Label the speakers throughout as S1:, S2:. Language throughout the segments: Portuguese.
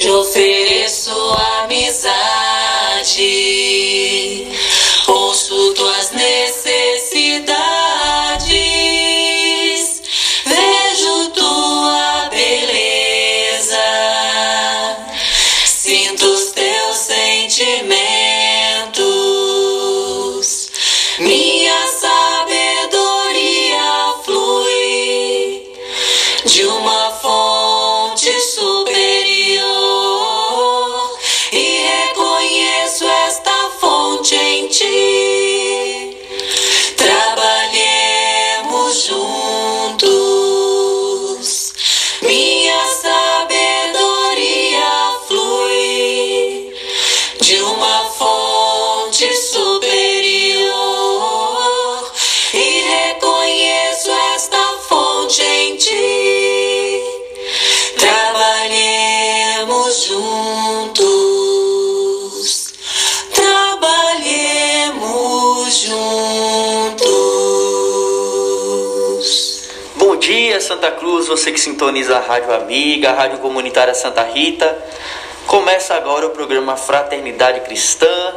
S1: te ofereço
S2: sintoniza a Rádio Amiga, a Rádio Comunitária Santa Rita. Começa agora o programa Fraternidade Cristã,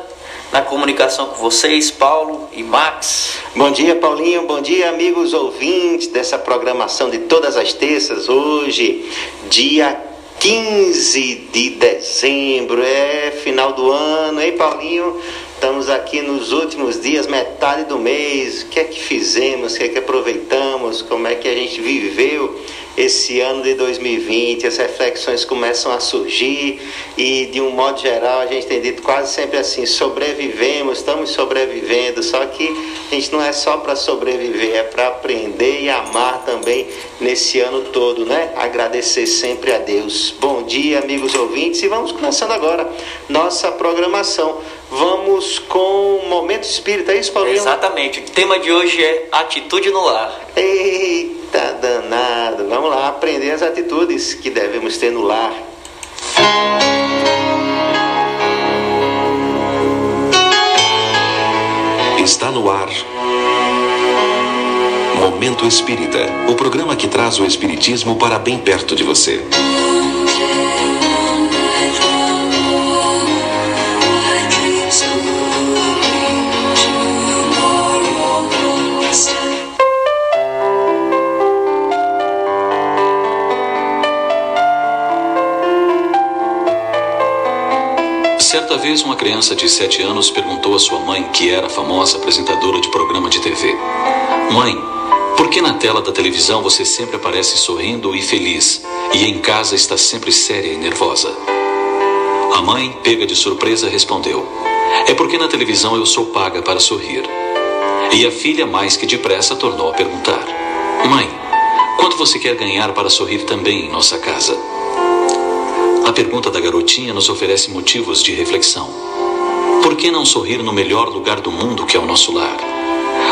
S2: na comunicação com vocês, Paulo e Max.
S3: Bom dia, Paulinho. Bom dia, amigos ouvintes dessa programação de todas as terças. Hoje, dia 15 de dezembro, é final do ano, hein, Paulinho? Estamos aqui nos últimos dias, metade do mês. O que é que fizemos? O que é que aproveitamos? Como é que a gente viveu esse ano de 2020? As reflexões começam a surgir e, de um modo geral, a gente tem dito quase sempre assim: sobrevivemos, estamos sobrevivendo. Só que a gente não é só para sobreviver, é para aprender e amar também nesse ano todo, né? Agradecer sempre a Deus. Bom dia, amigos ouvintes, e vamos começando agora nossa programação. Vamos com o Momento Espírita, é isso, Paulinho?
S2: Exatamente, o tema de hoje é Atitude no Lar.
S3: Eita danado! Vamos lá aprender as atitudes que devemos ter no lar.
S4: Está no ar. Momento Espírita, o programa que traz o Espiritismo para bem perto de você. Certa vez, uma criança de 7 anos perguntou à sua mãe, que era famosa apresentadora de programa de TV: Mãe, por que na tela da televisão você sempre aparece sorrindo e feliz e em casa está sempre séria e nervosa? A mãe, pega de surpresa, respondeu: É porque na televisão eu sou paga para sorrir. E a filha, mais que depressa, tornou a perguntar: Mãe, quanto você quer ganhar para sorrir também em nossa casa? A pergunta da garotinha nos oferece motivos de reflexão. Por que não sorrir no melhor lugar do mundo que é o nosso lar?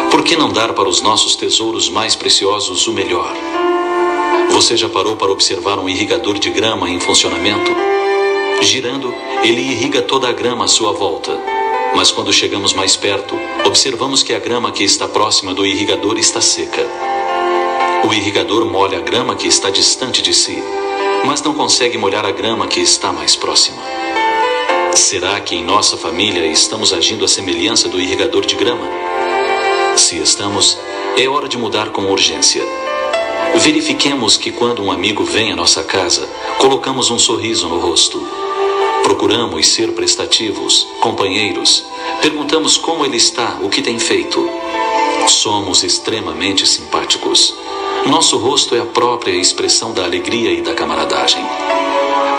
S4: Por que não dar para os nossos tesouros mais preciosos o melhor? Você já parou para observar um irrigador de grama em funcionamento? Girando, ele irriga toda a grama à sua volta. Mas quando chegamos mais perto, observamos que a grama que está próxima do irrigador está seca. O irrigador molha a grama que está distante de si, mas não consegue molhar a grama que está mais próxima. Será que em nossa família estamos agindo à semelhança do irrigador de grama? Se estamos, é hora de mudar com urgência. Verifiquemos que quando um amigo vem à nossa casa, colocamos um sorriso no rosto. Procuramos ser prestativos, companheiros, perguntamos como ele está, o que tem feito. Somos extremamente simpáticos. Nosso rosto é a própria expressão da alegria e da camaradagem.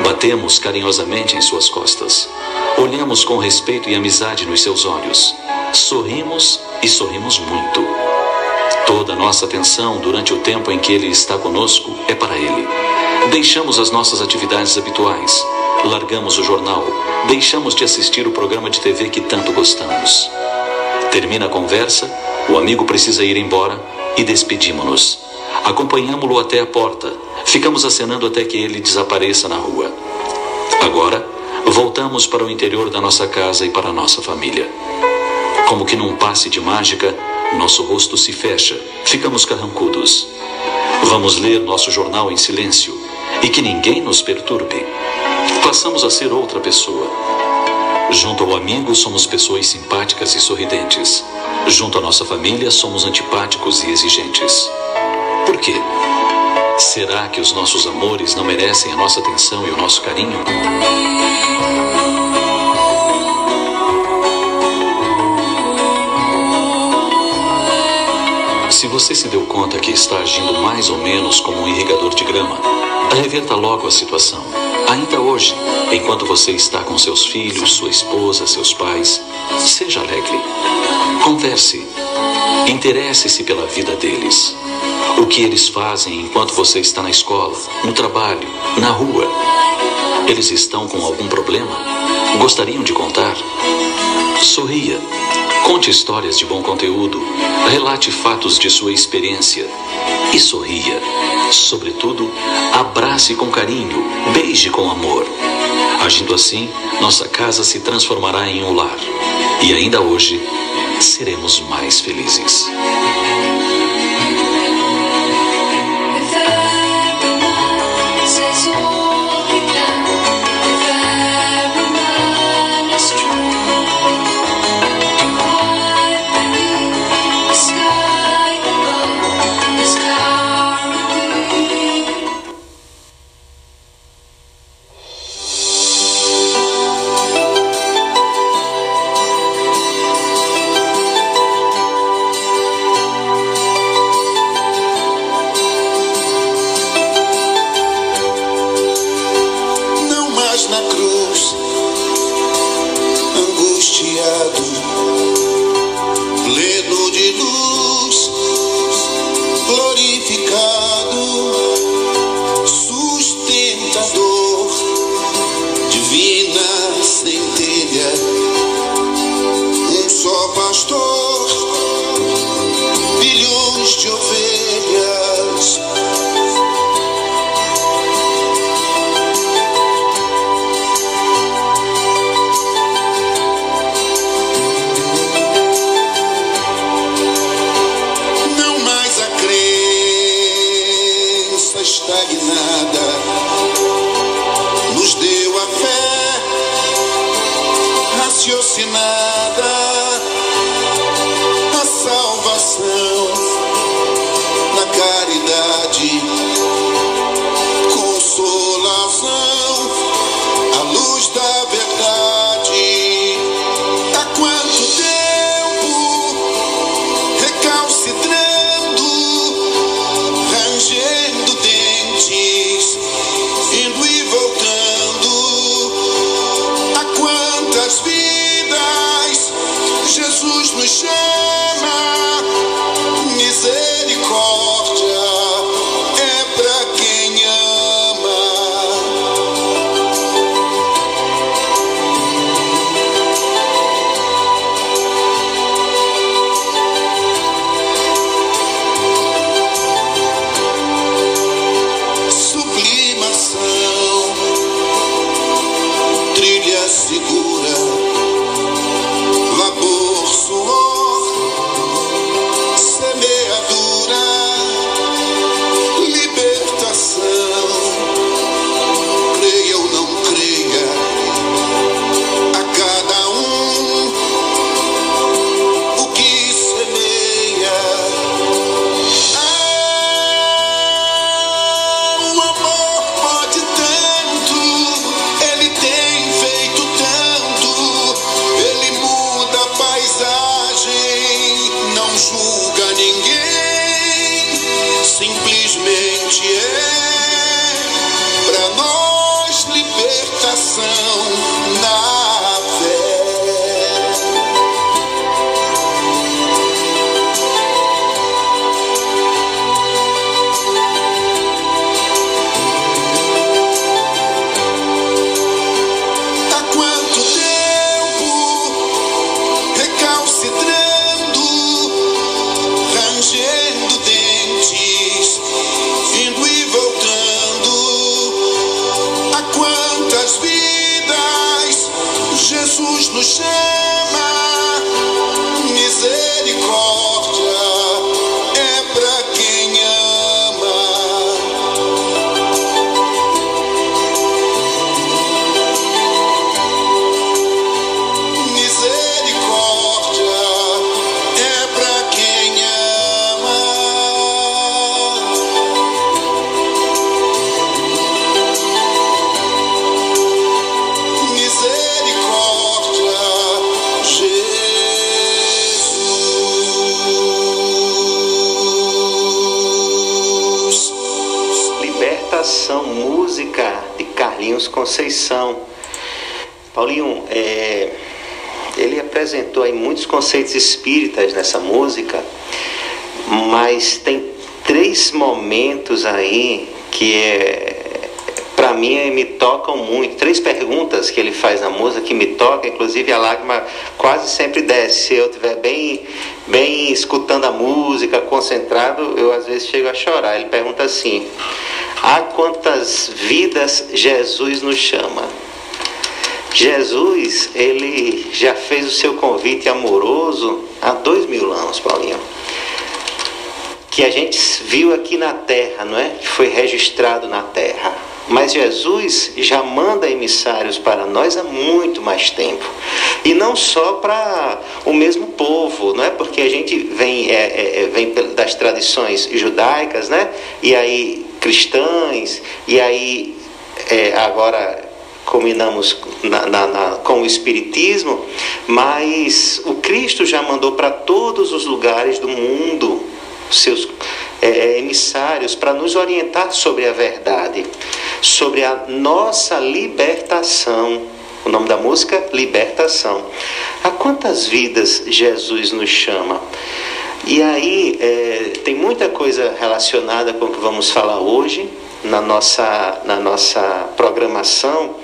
S4: Batemos carinhosamente em suas costas. Olhamos com respeito e amizade nos seus olhos. Sorrimos e sorrimos muito. Toda nossa atenção durante o tempo em que ele está conosco é para ele. Deixamos as nossas atividades habituais. Largamos o jornal. Deixamos de assistir o programa de TV que tanto gostamos. Termina a conversa, o amigo precisa ir embora e despedimos-nos. Acompanhamos-lo até a porta. Ficamos acenando até que ele desapareça na rua. Agora, voltamos para o interior da nossa casa e para a nossa família. Como que num passe de mágica, nosso rosto se fecha, ficamos carrancudos. Vamos ler nosso jornal em silêncio e que ninguém nos perturbe. passamos a ser outra pessoa. Junto ao amigo, somos pessoas simpáticas e sorridentes. Junto à nossa família, somos antipáticos e exigentes. Quê? Será que os nossos amores não merecem a nossa atenção e o nosso carinho? Se você se deu conta que está agindo mais ou menos como um irrigador de grama, reverta logo a situação. Ainda hoje, enquanto você está com seus filhos, sua esposa, seus pais, seja alegre. Converse. Interesse-se pela vida deles. O que eles fazem enquanto você está na escola, no trabalho, na rua. Eles estão com algum problema? Gostariam de contar? Sorria. Conte histórias de bom conteúdo. Relate fatos de sua experiência. E sorria. Sobretudo, abrace com carinho, beije com amor. Agindo assim, nossa casa se transformará em um lar. E ainda hoje, seremos mais felizes.
S5: 结束。Ele
S3: apresentou aí muitos conceitos espíritas nessa música, mas tem três momentos aí que é para mim me tocam muito. Três perguntas que ele faz na música que me tocam, inclusive a lágrima quase sempre desce. Se eu estiver bem, bem escutando a música, concentrado, eu às vezes chego a chorar. Ele pergunta assim: Há quantas vidas Jesus nos chama? Jesus, ele já fez o seu convite amoroso há dois mil anos, Paulinho. Que a gente viu aqui na terra, não é? Que foi registrado na terra. Mas Jesus já manda emissários para nós há muito mais tempo. E não só para o mesmo povo, não é? Porque a gente vem, é, é, é, vem das tradições judaicas, né? E aí cristãs, e aí é, agora combinamos na, na, na, com o Espiritismo, mas o Cristo já mandou para todos os lugares do mundo seus é, emissários para nos orientar sobre a verdade, sobre a nossa libertação. O nome da música? Libertação. A quantas vidas Jesus nos chama? E aí é, tem muita coisa relacionada com o que vamos falar hoje na nossa, na nossa programação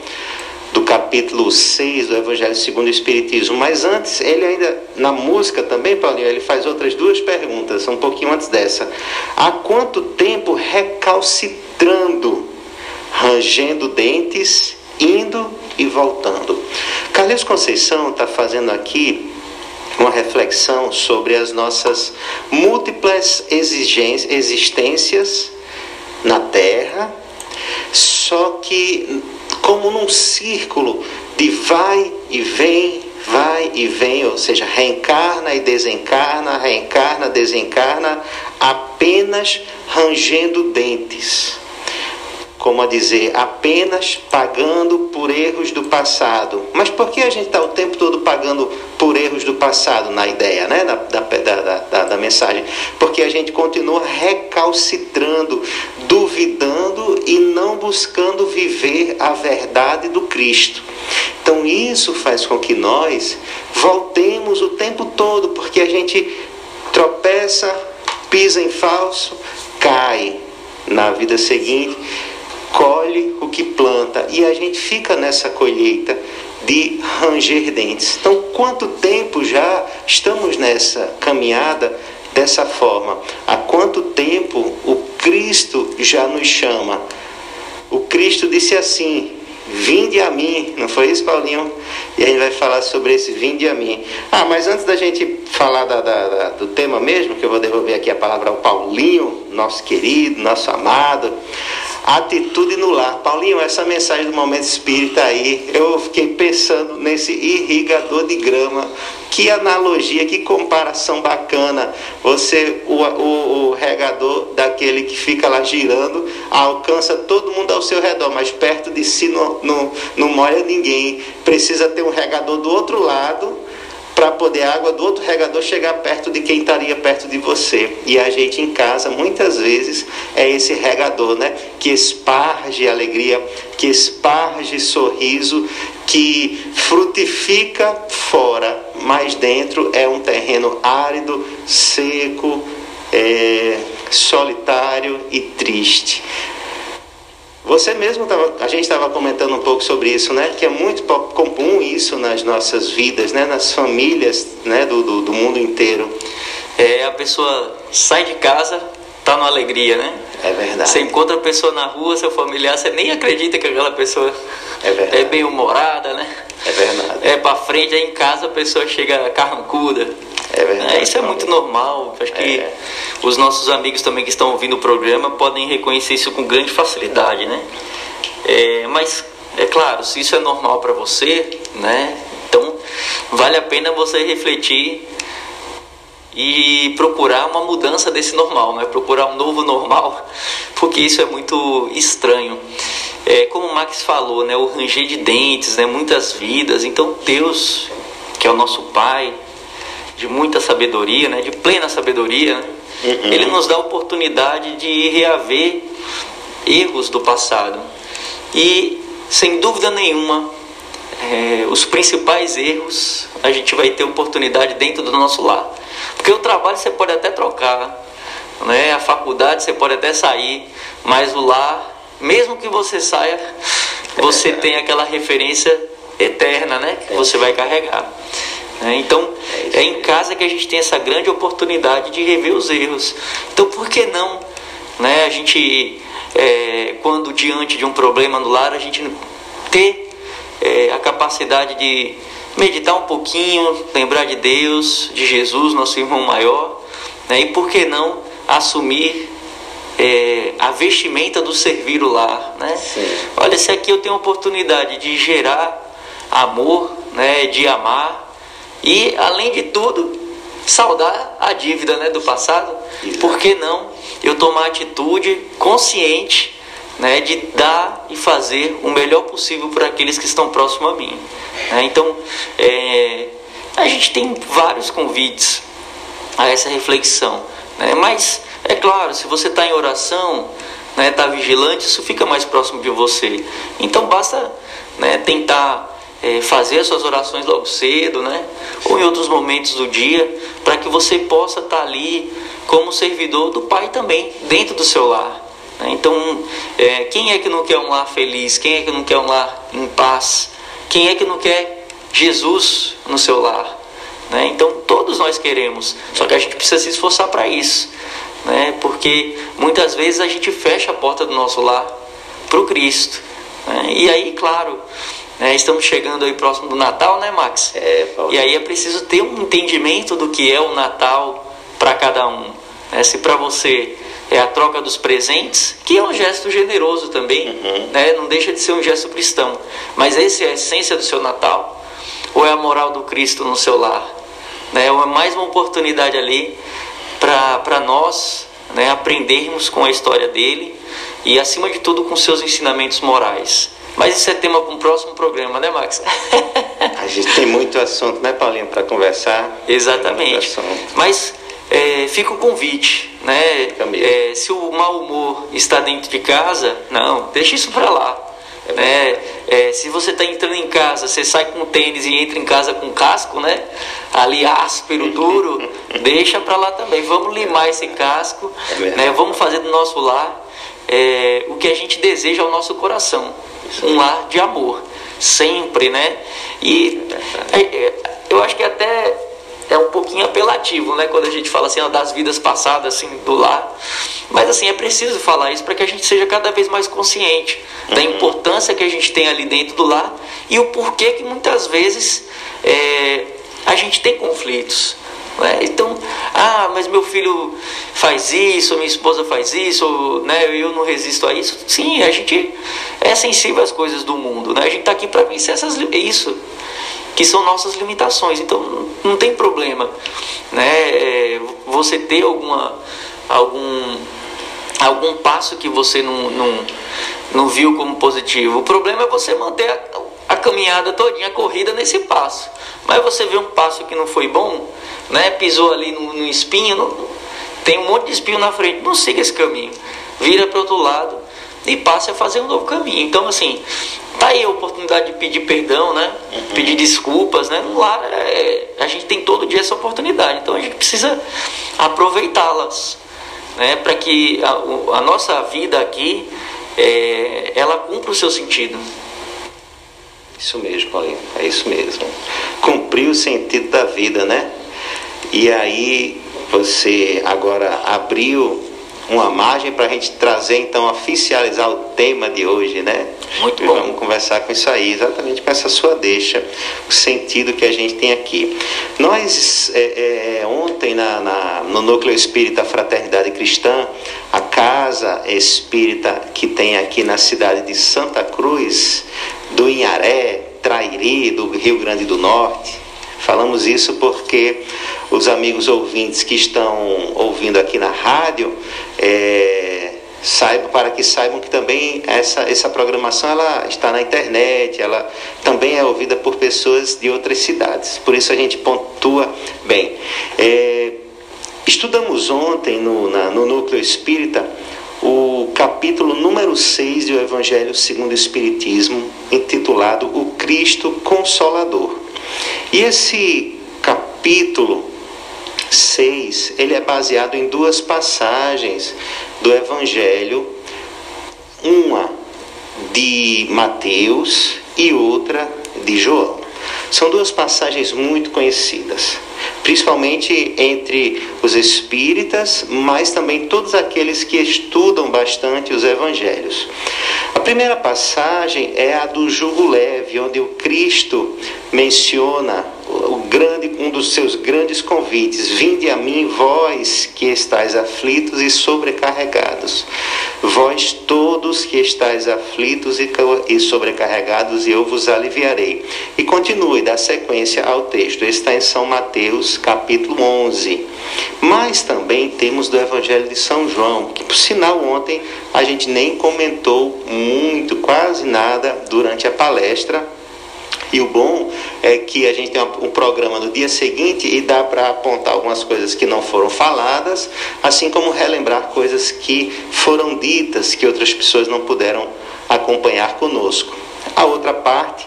S3: do capítulo 6 do Evangelho segundo o Espiritismo. Mas antes, ele ainda, na música também, Paulinho, ele faz outras duas perguntas, um pouquinho antes dessa. Há quanto tempo recalcitrando, rangendo dentes, indo e voltando? Carlos Conceição está fazendo aqui uma reflexão sobre as nossas múltiplas exigências, existências na Terra, só que como num círculo de vai e vem, vai e vem, ou seja, reencarna e desencarna, reencarna, desencarna, apenas rangendo dentes. Como a dizer, apenas pagando por erros do passado. Mas por que a gente está o tempo todo pagando por erros do passado, na ideia, né? da, da, da, da, da mensagem? Porque a gente continua recalcitrando, duvidando e não buscando viver a verdade do Cristo. Então isso faz com que nós voltemos o tempo todo, porque a gente tropeça, pisa em falso, cai na vida seguinte, colhe o que planta e a gente fica nessa colheita de ranger dentes. Então, quanto tempo já estamos nessa caminhada dessa forma? Há quanto tempo o Cristo já nos chama? O Cristo disse assim: Vinde a mim, não foi isso, Paulinho? E a gente vai falar sobre esse vinde a mim. Ah, mas antes da gente falar da, da, da, do tema mesmo, que eu vou devolver aqui a palavra ao Paulinho, nosso querido, nosso amado. Atitude no lar. Paulinho, essa mensagem do momento espírita aí, eu fiquei pensando nesse irrigador de grama. Que analogia, que comparação bacana. Você, o, o, o regador daquele que fica lá girando, alcança todo mundo ao seu redor, mas perto de si não, não, não molha ninguém. Precisa ter um regador do outro lado para poder a água do outro regador chegar perto de quem estaria perto de você. E a gente em casa, muitas vezes, é esse regador, né? Que esparge alegria, que esparge sorriso, que frutifica fora, mas dentro é um terreno árido, seco, é, solitário e triste. Você mesmo tava, a gente estava comentando um pouco sobre isso, né? Que é muito comum isso nas nossas vidas, né? Nas famílias, né? Do, do, do mundo inteiro.
S2: É, a pessoa sai de casa, tá numa alegria, né?
S3: É verdade.
S2: Você encontra a pessoa na rua, seu familiar, você nem acredita que aquela pessoa
S3: É
S2: é bem humorada, né?
S3: É
S2: pra frente, aí em casa a pessoa chega carrancuda.
S3: É verdade.
S2: É, isso é muito normal. Acho que
S3: É.
S2: os nossos amigos também que estão ouvindo o programa podem reconhecer isso com grande facilidade, né? É, mas é claro, se isso é normal para você, né? Então vale a pena você refletir e procurar uma mudança desse normal, né? Procurar um novo normal, porque isso é muito estranho. É, como o Max falou, né? O ranger de dentes, né? Muitas vidas. Então Deus, que é o nosso Pai, de muita sabedoria, né? De plena sabedoria, né?
S3: Uhum.
S2: Ele nos dá a oportunidade de reaver erros do passado. E sem dúvida nenhuma, é, os principais erros a gente vai ter oportunidade dentro do nosso lar. Porque o trabalho você pode até trocar, né? a faculdade você pode até sair, mas o lar, mesmo que você saia, você tem aquela referência eterna né? que você vai carregar. né? Então, é em casa que a gente tem essa grande oportunidade de rever os erros. Então, por que não né, a gente, é, quando diante de um problema no lar, a gente ter é, a capacidade de meditar um pouquinho, lembrar de Deus, de Jesus, nosso irmão maior, né, e por que não assumir é, a vestimenta do servir o lar, né? Olha, se aqui eu tenho a oportunidade de gerar amor, né, de amar e além de tudo saldar a dívida, né, do passado. Por que não eu tomar atitude consciente, né, de dar e fazer o melhor possível para aqueles que estão próximos a mim. né? Então, é, a gente tem vários convites a essa reflexão. Né? Mas, é claro, se você está em oração, está vigilante, isso fica mais próximo de você. Então, basta né, tentar é, fazer as suas orações logo cedo, né? ou em outros momentos do dia, para que você possa estar ali como servidor do Pai também, dentro do seu lar. Né? Então, é, quem é que não quer um lar feliz? Quem é que não quer um lar em paz? Quem é que não quer Jesus no seu lar? né? Então todos nós queremos, só que a gente precisa se esforçar para isso, né? porque muitas vezes a gente fecha a porta do nosso lar para o Cristo. né? E aí, claro, né, estamos chegando aí próximo do Natal, né, Max?
S3: É, Paulo.
S2: E aí é preciso ter um entendimento do que é o Natal para cada um. né? Se para você é a troca dos presentes, que é um gesto generoso também, né? não deixa de ser um gesto cristão. Mas essa é a essência do seu Natal? Ou é a moral do Cristo no seu lar? Né? Ou é mais uma oportunidade ali para nós né, aprendermos com a história dele e, acima de tudo, com seus ensinamentos morais. Mas isso é tema para um próximo programa, né, Max?
S3: A gente tem muito assunto, né, Paulinho, para conversar?
S2: Exatamente. Mas é, fica o convite, né? É, se o mau humor está dentro de casa, não, deixa isso para lá. né? É, se você está entrando em casa, você sai com tênis e entra em casa com casco, né? Ali áspero, duro, deixa para lá também. Vamos limar esse casco,
S3: É
S2: né? Vamos fazer do nosso lar é, o que a gente deseja ao nosso coração, um lar de amor, sempre, né? E é, é, eu acho que até é um pouquinho apelativo, né? Quando a gente fala assim ó, das vidas passadas, assim, do lar. Mas assim, é preciso falar isso para que a gente seja cada vez mais consciente da importância que a gente tem ali dentro do lar e o porquê que muitas vezes é, a gente tem conflitos. né? Então, ah, mas meu filho faz isso, minha esposa faz isso, ou, né, eu não resisto a isso. Sim, a gente é sensível às coisas do mundo, né? A gente está aqui para vencer essas, isso que são nossas limitações. Então não tem problema, né? É, você ter alguma algum algum passo que você não, não, não viu como positivo. O problema é você manter a, a caminhada todinha, a corrida nesse passo. Mas você vê um passo que não foi bom, né? Pisou ali no, no espinho, não- tem um monte de espinho na frente, não siga esse caminho. Vira para outro lado e passe a fazer um novo caminho. Então, assim, tá aí a oportunidade de pedir perdão, né? Pedir desculpas, né? No lar, é, a gente tem todo dia essa oportunidade. Então, a gente precisa aproveitá-las, né? Para que a, a nossa vida aqui, é, ela cumpra o seu sentido.
S3: Isso mesmo, Paulinho, é isso mesmo. Cumprir o sentido da vida, né? E aí você agora abriu uma margem para a gente trazer, então, oficializar o tema de hoje, né?
S2: Muito
S3: E
S2: bom.
S3: Vamos conversar com isso aí, exatamente com essa sua deixa, o sentido que a gente tem aqui. Nós, é, é, ontem, na, na- no Núcleo Espírita Fraternidade Cristã, a casa espírita que tem aqui na cidade de Santa Cruz, do Inharé, Trairi, do Rio Grande do Norte, Falamos isso porque os amigos ouvintes que estão ouvindo aqui na rádio é, saibam para que saibam que também essa, essa programação ela está na internet, ela também é ouvida por pessoas de outras cidades. Por isso a gente pontua bem. É, estudamos ontem no, na- no núcleo espírita o capítulo número 6 do Evangelho segundo o Espiritismo, intitulado O Cristo Consolador. E esse capítulo 6, ele é baseado em duas passagens do Evangelho, uma de Mateus e outra de João. São duas passagens muito conhecidas, principalmente entre os espíritas, mas também todos aqueles que estudam bastante os evangelhos. A primeira passagem é a do jugo leve, onde o Cristo menciona o grande, um dos seus grandes convites: Vinde a mim, vós que estáis aflitos e sobrecarregados. Vós todos que estáis aflitos e sobrecarregados, e eu vos aliviarei. E continue, dá sequência ao texto. Está em São Mateus, capítulo 11. Mas também temos do Evangelho de São João, que por sinal ontem a gente nem comentou muito, quase nada durante a palestra. E o bom é que a gente tem um programa no dia seguinte e dá para apontar algumas coisas que não foram faladas, assim como relembrar coisas que foram ditas que outras pessoas não puderam acompanhar conosco. A outra parte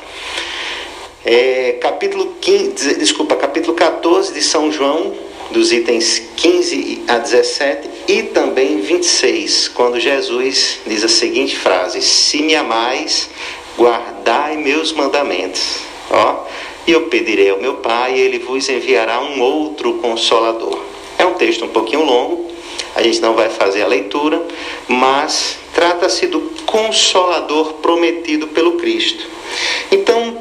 S3: é capítulo 15, desculpa, capítulo 14 de São João, dos itens 15 a 17 e também 26, quando Jesus diz a seguinte frase: Se me amais, guardai meus mandamentos. Ó, e eu pedirei ao meu Pai, e ele vos enviará um outro consolador. É um texto um pouquinho longo, a gente não vai fazer a leitura, mas trata-se do consolador prometido pelo Cristo. Então,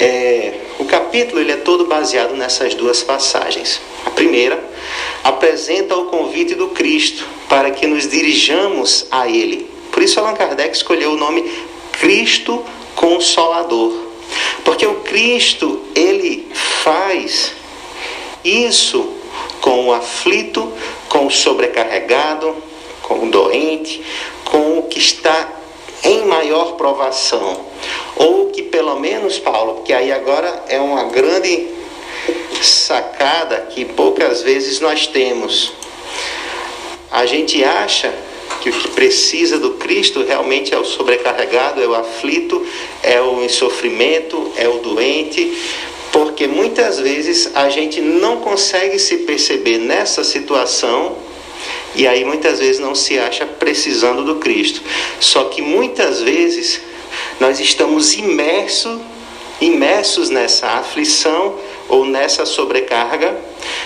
S3: é, o capítulo ele é todo baseado nessas duas passagens. A primeira apresenta o convite do Cristo para que nos dirijamos a Ele. Por isso Allan Kardec escolheu o nome Cristo Consolador, porque o Cristo ele faz isso com o aflito, com o sobrecarregado, com o doente, com o que está em maior provação. Ou que pelo menos, Paulo, porque aí agora é uma grande sacada que poucas vezes nós temos. A gente acha que o que precisa do Cristo realmente é o sobrecarregado, é o aflito, é o em sofrimento, é o doente, porque muitas vezes a gente não consegue se perceber nessa situação e aí muitas vezes não se acha precisando do Cristo. Só que muitas vezes nós estamos imersos imersos nessa aflição ou nessa sobrecarga,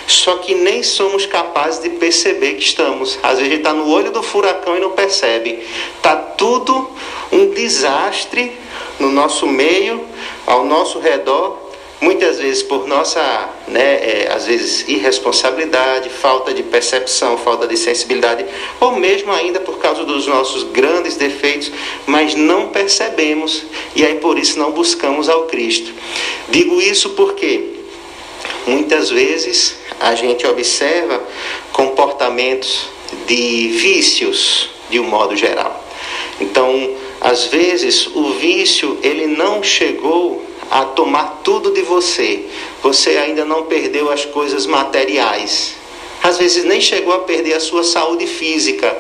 S3: só que nem somos capazes de perceber que estamos. Às vezes a gente está no olho do furacão e não percebe. Está tudo um desastre no nosso meio, ao nosso redor, muitas vezes por nossa, né, é, às vezes irresponsabilidade, falta de percepção, falta de sensibilidade, ou mesmo ainda por causa dos nossos grandes defeitos, mas não percebemos e aí por isso não buscamos ao Cristo. Digo isso porque muitas vezes a gente observa comportamentos de vícios de um modo geral. Então, às vezes o vício ele não chegou a tomar tudo de você. Você ainda não perdeu as coisas materiais. Às vezes nem chegou a perder a sua saúde física.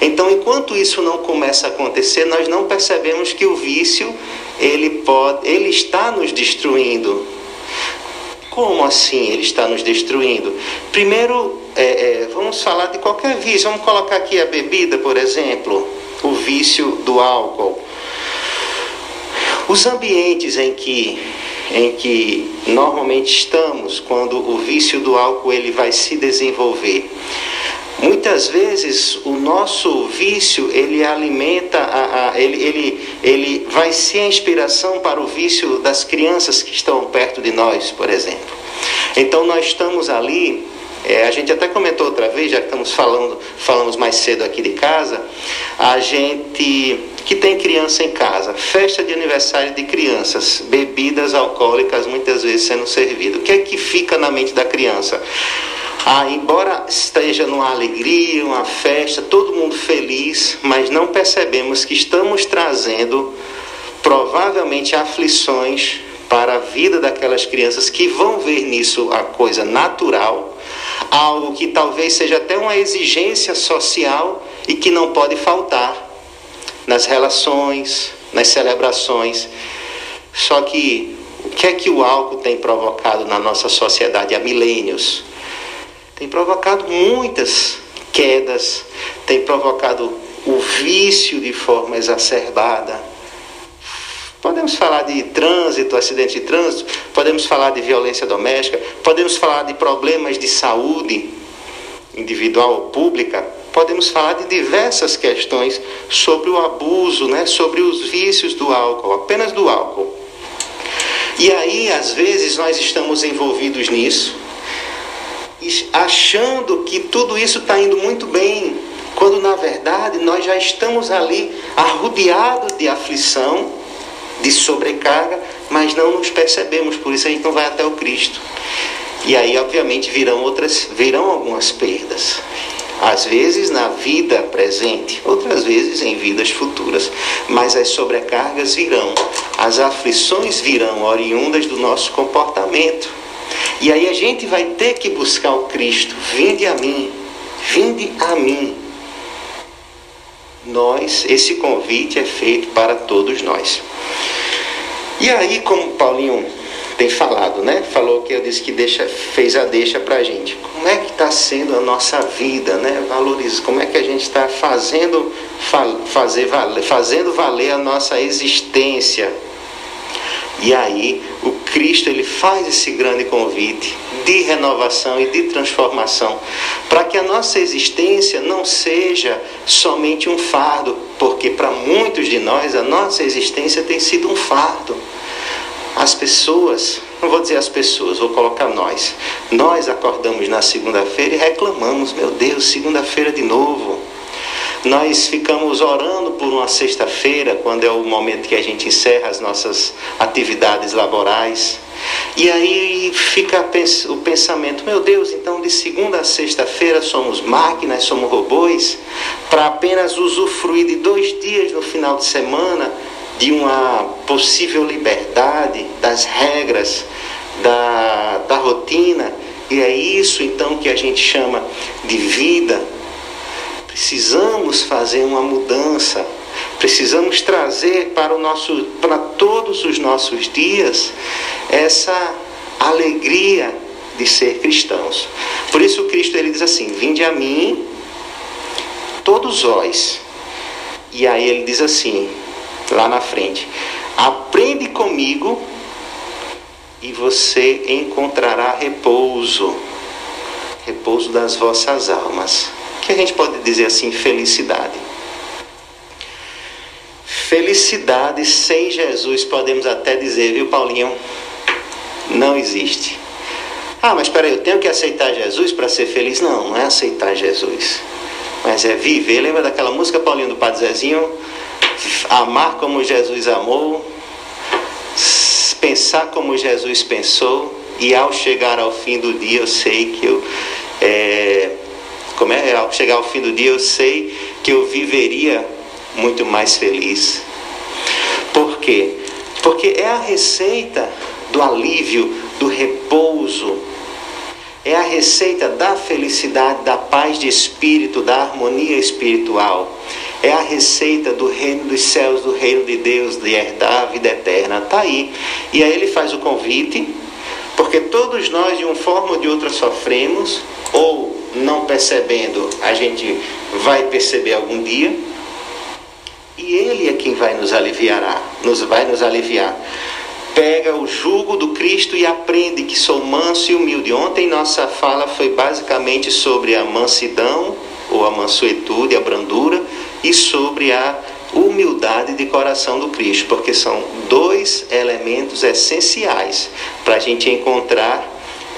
S3: Então, enquanto isso não começa a acontecer, nós não percebemos que o vício ele pode, ele está nos destruindo. Como assim ele está nos destruindo? Primeiro, é, é, vamos falar de qualquer vício. Vamos colocar aqui a bebida, por exemplo, o vício do álcool. Os ambientes em que, em que normalmente estamos, quando o vício do álcool ele vai se desenvolver, Muitas vezes o nosso vício ele alimenta, a, a, ele, ele, ele vai ser a inspiração para o vício das crianças que estão perto de nós, por exemplo. Então nós estamos ali, é, a gente até comentou outra vez, já que estamos falando, falamos mais cedo aqui de casa, a gente que tem criança em casa, festa de aniversário de crianças, bebidas alcoólicas muitas vezes sendo servido. O que é que fica na mente da criança? Ah, embora esteja numa alegria, uma festa, todo mundo feliz, mas não percebemos que estamos trazendo provavelmente aflições para a vida daquelas crianças que vão ver nisso a coisa natural, algo que talvez seja até uma exigência social e que não pode faltar nas relações, nas celebrações. Só que o que é que o álcool tem provocado na nossa sociedade há milênios? Tem provocado muitas quedas, tem provocado o vício de forma exacerbada. Podemos falar de trânsito, acidente de trânsito, podemos falar de violência doméstica, podemos falar de problemas de saúde individual ou pública, podemos falar de diversas questões sobre o abuso, né, sobre os vícios do álcool, apenas do álcool. E aí, às vezes, nós estamos envolvidos nisso, achando que tudo isso está indo muito bem, quando na verdade nós já estamos ali arrodeados de aflição, de sobrecarga, mas não nos percebemos, por isso a gente não vai até o Cristo. E aí, obviamente, virão outras, virão algumas perdas. Às vezes na vida presente, outras vezes em vidas futuras. Mas as sobrecargas virão, as aflições virão oriundas do nosso comportamento. E aí a gente vai ter que buscar o Cristo. Vinde a mim, vinde a mim. Nós, esse convite é feito para todos nós. E aí, como Paulinho tem falado, né? Falou que eu disse que deixa, fez a deixa para a gente. Como é que está sendo a nossa vida, né? Valoriza. Como é que a gente está fazendo, fa, fazer valer, fazendo valer a nossa existência? E aí o Cristo ele faz esse grande convite de renovação e de transformação, para que a nossa existência não seja somente um fardo, porque para muitos de nós a nossa existência tem sido um fardo. As pessoas, não vou dizer as pessoas, vou colocar nós. Nós acordamos na segunda-feira e reclamamos, meu Deus, segunda-feira de novo. Nós ficamos orando por uma sexta-feira, quando é o momento que a gente encerra as nossas atividades laborais. E aí fica o pensamento: meu Deus, então de segunda a sexta-feira somos máquinas, somos robôs, para apenas usufruir de dois dias no final de semana de uma possível liberdade das regras, da, da rotina. E é isso então que a gente chama de vida. Precisamos fazer uma mudança. Precisamos trazer para o nosso para todos os nossos dias essa alegria de ser cristãos. Por isso Cristo ele diz assim: "Vinde a mim, todos vós". E aí ele diz assim, lá na frente: "Aprende comigo e você encontrará repouso, repouso das vossas almas". Que a gente pode dizer assim, felicidade. Felicidade sem Jesus, podemos até dizer, viu, Paulinho? Não existe. Ah, mas espera aí, eu tenho que aceitar Jesus para ser feliz? Não, não é aceitar Jesus. Mas é viver. Lembra daquela música, Paulinho, do Padre Zezinho? Amar como Jesus amou, pensar como Jesus pensou, e ao chegar ao fim do dia eu sei que eu. É, como é? Ao chegar ao fim do dia eu sei que eu viveria muito mais feliz. Por quê? Porque é a receita do alívio, do repouso, é a receita da felicidade, da paz de espírito, da harmonia espiritual. É a receita do reino dos céus, do reino de Deus, de herdar a vida eterna. Está aí. E aí ele faz o convite, porque todos nós, de uma forma ou de outra, sofremos, ou não percebendo, a gente vai perceber algum dia. E ele é quem vai nos aliviar, nos vai nos aliviar pega o jugo do Cristo e aprende que sou manso e humilde. Ontem nossa fala foi basicamente sobre a mansidão ou a mansuetude, a brandura e sobre a humildade de coração do Cristo, porque são dois elementos essenciais para a gente encontrar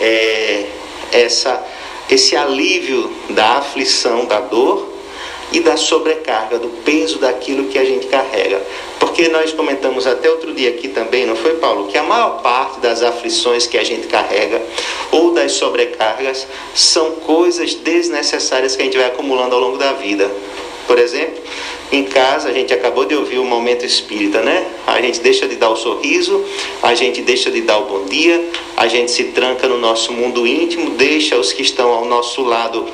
S3: é, essa, esse alívio da aflição, da dor e da sobrecarga, do peso daquilo que a gente carrega. Porque nós comentamos até outro dia aqui também, não foi, Paulo? Que a maior parte das aflições que a gente carrega ou das sobrecargas são coisas desnecessárias que a gente vai acumulando ao longo da vida. Por exemplo, em casa, a gente acabou de ouvir o momento espírita, né? A gente deixa de dar o sorriso, a gente deixa de dar o bom dia, a gente se tranca no nosso mundo íntimo, deixa os que estão ao nosso lado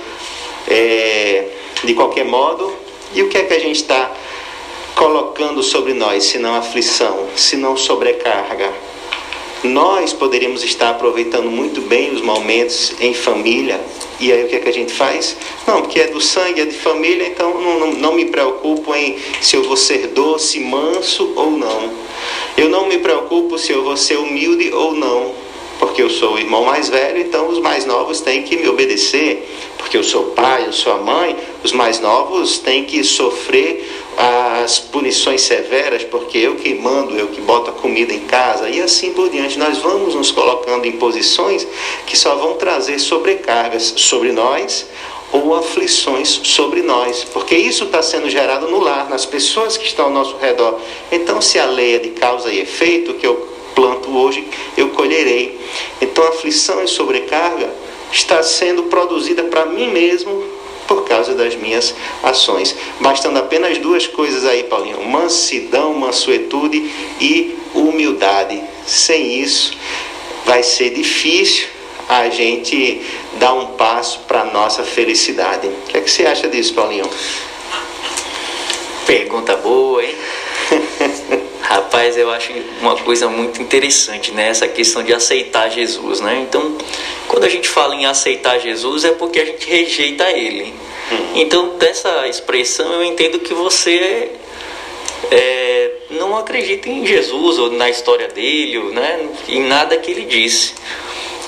S3: é, de qualquer modo. E o que é que a gente está colocando sobre nós, se não aflição, se não sobrecarga? Nós poderíamos estar aproveitando muito bem os momentos em família, e aí o que, é que a gente faz? Não, porque é do sangue, é de família, então não, não, não me preocupo em se eu vou ser doce, manso ou não. Eu não me preocupo se eu vou ser humilde ou não, porque eu sou o irmão mais velho, então os mais novos têm que me obedecer, porque eu sou pai, eu sou a mãe, os mais novos têm que sofrer as punições severas, porque eu que mando, eu que boto a comida em casa, e assim por diante. Nós vamos nos colocando em posições que só vão trazer sobrecargas sobre nós ou aflições sobre nós, porque isso está sendo gerado no lar, nas pessoas que estão ao nosso redor. Então, se a lei é de causa e efeito, que eu planto hoje, eu colherei. Então, aflição e sobrecarga está sendo produzida para mim mesmo por causa das minhas ações. Bastando apenas duas coisas aí, Paulinho: mansidão, mansuetude e humildade. Sem isso, vai ser difícil a gente dar um passo para a nossa felicidade. O que, é que você acha disso, Paulinho?
S2: Pergunta boa, hein? Rapaz, eu acho uma coisa muito interessante, né? Essa questão de aceitar Jesus, né? Então, quando a gente fala em aceitar Jesus, é porque a gente rejeita Ele. Então, dessa expressão, eu entendo que você é, não acredita em Jesus ou na história dele, ou, né? Em nada que ele disse.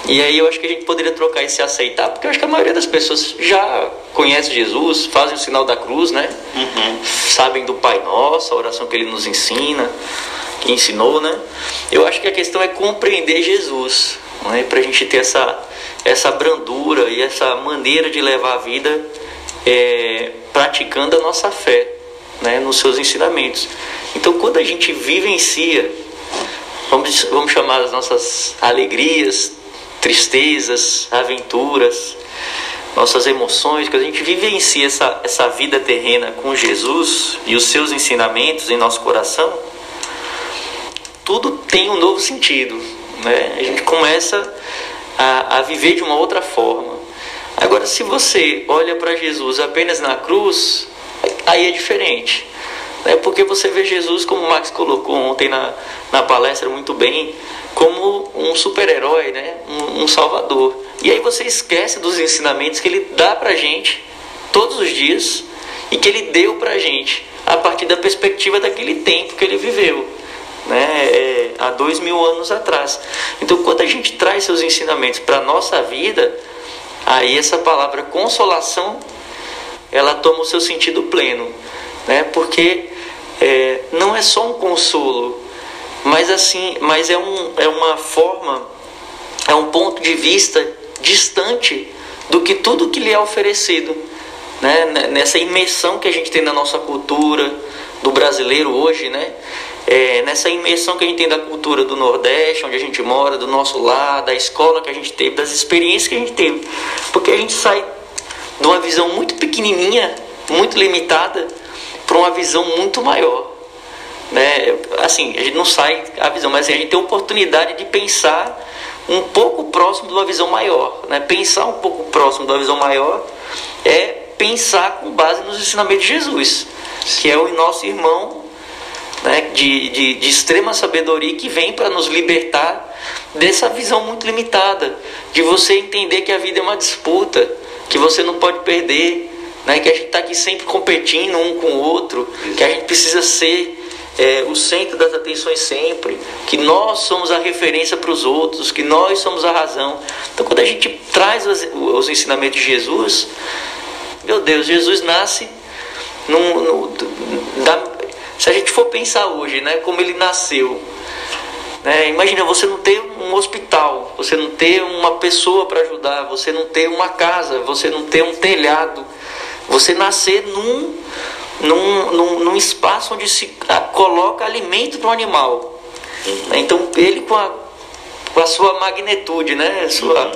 S2: E aí eu acho que a gente poderia trocar esse aceitar, porque eu acho que a maioria das pessoas já conhece Jesus, fazem o sinal da cruz, né? Sabem do Pai Nosso, a oração que ele nos ensina, que ensinou, né? Eu acho que a questão é compreender Jesus, né? Para a gente ter essa, essa brandura e essa maneira de levar a vida é, praticando a nossa fé, né? Nos seus ensinamentos. Então, quando a gente vivencia, vamos, vamos chamar as nossas alegrias, tristezas, aventuras, nossas emoções, que a gente vivencia essa, essa vida terrena com Jesus e os seus ensinamentos em nosso coração, tudo tem um novo sentido. Né? A gente começa a, a viver de uma outra forma. Agora, se você olha para Jesus apenas na cruz, aí é diferente. Né? Porque você vê Jesus, como o Max colocou ontem na, na palestra muito bem, como um super-herói, né? Um, um salvador. E aí você esquece dos ensinamentos que ele dá pra gente todos os dias e que ele deu pra gente a partir da perspectiva daquele tempo que ele viveu. Né, é, há dois mil anos atrás. Então, quando a gente traz seus ensinamentos para a nossa vida, aí essa palavra consolação ela toma o seu sentido pleno, né? Porque é, não é só um consolo, mas assim, mas é, um, é uma forma, é um ponto de vista distante do que tudo que lhe é oferecido, né? Nessa imersão que a gente tem na nossa cultura do brasileiro hoje, né? É, nessa imersão que a gente tem da cultura do Nordeste, onde a gente mora, do nosso lar, da escola que a gente teve, das experiências que a gente teve, porque a gente sai de uma visão muito pequenininha, muito limitada, para uma visão muito maior. Né? Assim, a gente não sai a visão, mas assim, a gente tem a oportunidade de pensar um pouco próximo de uma visão maior. Né? Pensar um pouco próximo de uma visão maior é pensar com base nos ensinamentos de Jesus, que é o nosso irmão né, de, de, de extrema sabedoria que vem para nos libertar dessa visão muito limitada, de você entender que a vida é uma disputa, que você não pode perder, né, que a gente está aqui sempre competindo um com o outro, que a gente precisa ser é, o centro das atenções sempre, que nós somos a referência para os outros, que nós somos a razão. Então, quando a gente traz os, os ensinamentos de Jesus, meu Deus, Jesus nasce num, num, da, se a gente for pensar hoje, né, como ele nasceu, né, imagina você não ter um hospital, você não ter uma pessoa para ajudar, você não ter uma casa, você não ter um telhado, você nascer num, num, num, num espaço onde se coloca alimento para o animal. Então ele com a, com a sua magnitude, né, sua,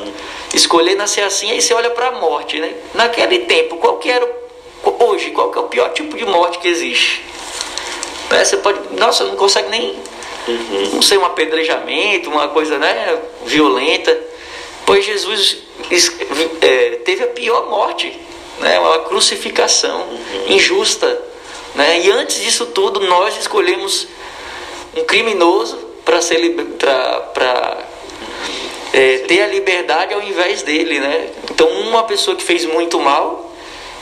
S2: escolher nascer assim, aí você olha para a morte, né? Naquele tempo, qual que era hoje, qual que é o pior tipo de morte que existe? Né? Você pode, nossa, não consegue nem não sei, um apedrejamento, uma coisa né, violenta. Pois Jesus es- é, teve a pior morte, né, uma crucificação injusta. Né? E antes disso tudo, nós escolhemos um criminoso para ser pra, é, ter a liberdade ao invés dele, né? Então uma pessoa que fez muito mal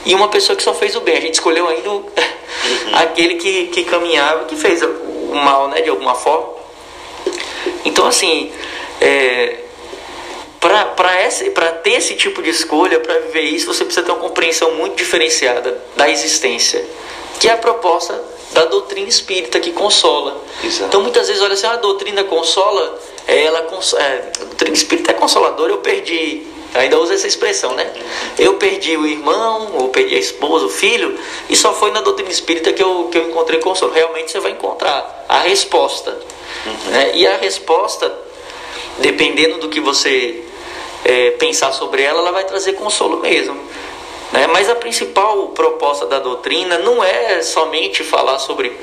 S2: e uma pessoa que só fez o bem. A gente escolheu ainda o- aquele que, que caminhava, que fez o mal, né? De alguma forma. Então assim, é, para ter esse tipo de escolha, para viver isso, você precisa ter uma compreensão muito diferenciada da existência, que é a proposta da doutrina espírita que consola.
S3: Exato.
S2: Então muitas vezes olha assim, ah, a doutrina consola, é, ela cons- é, a doutrina espírita é consoladora, eu perdi, ainda usa essa expressão, né? Eu perdi o irmão, ou perdi a esposa, o filho, e só foi na doutrina espírita que eu, que eu encontrei consolo. Realmente você vai encontrar a resposta. né? E a resposta dependendo do que você é, pensar sobre ela, ela vai trazer consolo mesmo. Né? Mas a principal proposta da doutrina não é somente falar sobre,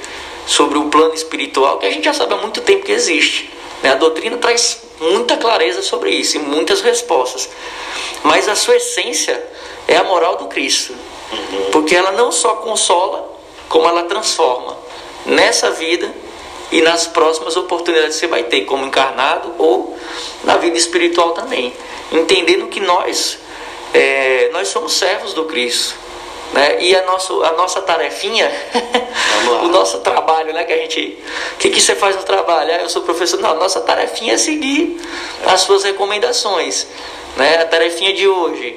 S2: sobre o plano espiritual, que a gente já sabe há muito tempo que existe. né? A doutrina traz muita clareza sobre isso e muitas respostas. Mas a sua essência é a moral do Cristo. Porque ela não só consola, como ela transforma nessa vida e nas próximas oportunidades que você vai ter, como encarnado ou na vida espiritual também. Entendendo que nós, é, nós somos servos do Cristo. Né? E a, nosso, a nossa tarefinha, o nosso trabalho, né? Que a gente. O que, que você faz no trabalho? Ah, eu sou professor. Não, a nossa tarefinha é seguir as suas recomendações. Né? A tarefinha de hoje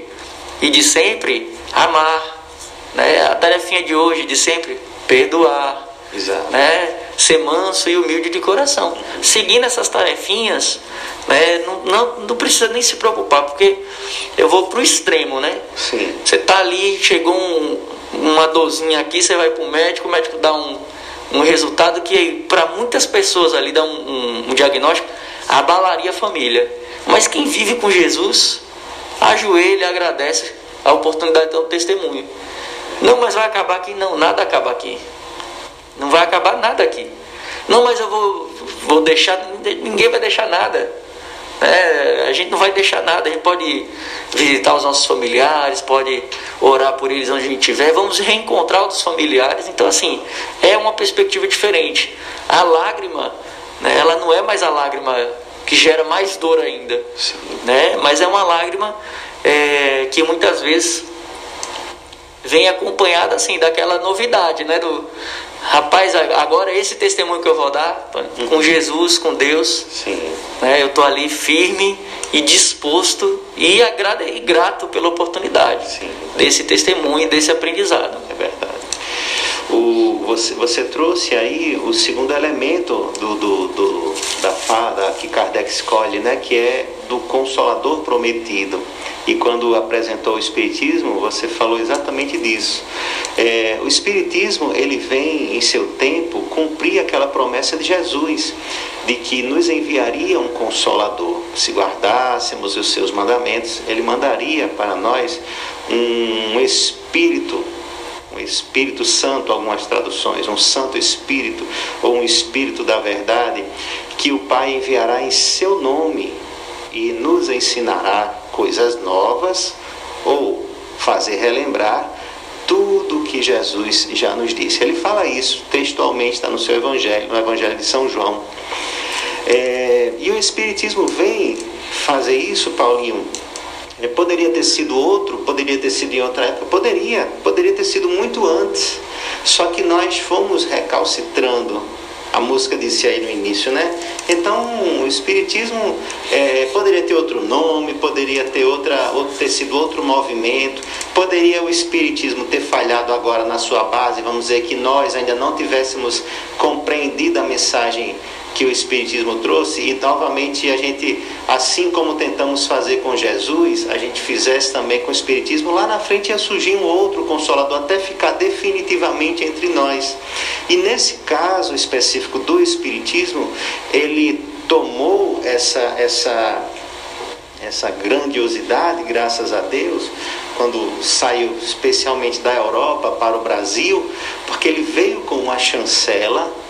S2: e de sempre, amar. Né? A tarefinha de hoje e de sempre, perdoar
S3: Exato.
S2: né? Ser manso e humilde de coração. Seguindo essas tarefinhas, né? não, não, não precisa nem se preocupar, porque eu vou pro extremo, né?
S3: Sim.
S2: Você tá ali, chegou um- uma dorzinha aqui, você vai pro médico, o médico dá um, um resultado que para muitas pessoas ali dá um, um- um diagnóstico, abalaria a família. Mas quem vive com Jesus, ajoelha e agradece a oportunidade de ter um testemunho. Não, mas vai acabar aqui? Não, nada acaba aqui. Não vai acabar nada aqui. Não, mas eu vou, vou deixar. Ninguém vai deixar nada. É, a gente não vai deixar nada. A gente pode visitar os nossos familiares, pode orar por eles onde a gente estiver. Vamos reencontrar outros familiares. Então, assim, é uma perspectiva diferente. A lágrima, né, ela não é mais a lágrima que gera mais dor ainda. Né? Mas é uma lágrima é, que muitas vezes vem acompanhada assim daquela novidade, né? Do rapaz, agora esse testemunho que eu vou dar com Jesus, com Deus,
S3: Sim.
S2: né? Eu tô ali firme e disposto e, agrada, e grato pela oportunidade
S3: Sim.
S2: desse testemunho, desse aprendizado.
S3: É verdade. O, você, você trouxe aí o segundo elemento do, do, do- da fada que Kardec escolhe, né, que é do Consolador Prometido. E quando apresentou o Espiritismo, você falou exatamente disso. É, o Espiritismo ele vem em seu tempo cumprir aquela promessa de Jesus de que nos enviaria um Consolador. Se guardássemos os seus mandamentos, ele mandaria para nós um Espírito um Espírito Santo, algumas traduções, um Santo Espírito ou um Espírito da Verdade, que o Pai enviará em seu nome e nos ensinará coisas novas ou fazer relembrar tudo que Jesus já nos disse. Ele fala isso textualmente, está no seu Evangelho, no Evangelho de São João. É, e o Espiritismo vem fazer isso, Paulinho, é, Poderia ter sido outro, poderia ter sido em outra época, poderia, poderia ter sido muito antes. Só que nós fomos recalcitrando. A música disse aí no início, né? Então, o Espiritismo é, poderia ter outro nome, poderia ter, outra, ter sido outro movimento, poderia o Espiritismo ter falhado agora na sua base, vamos dizer que nós ainda não tivéssemos compreendido a mensagem que o Espiritismo trouxe e novamente a gente, assim como tentamos fazer com Jesus, a gente fizesse também com o Espiritismo, lá na frente ia surgir um outro consolador até ficar definitivamente entre nós. E nesse caso específico do Espiritismo, ele tomou essa, essa, essa grandiosidade, graças a Deus, quando saiu especialmente da Europa para o Brasil, porque ele veio com uma chancela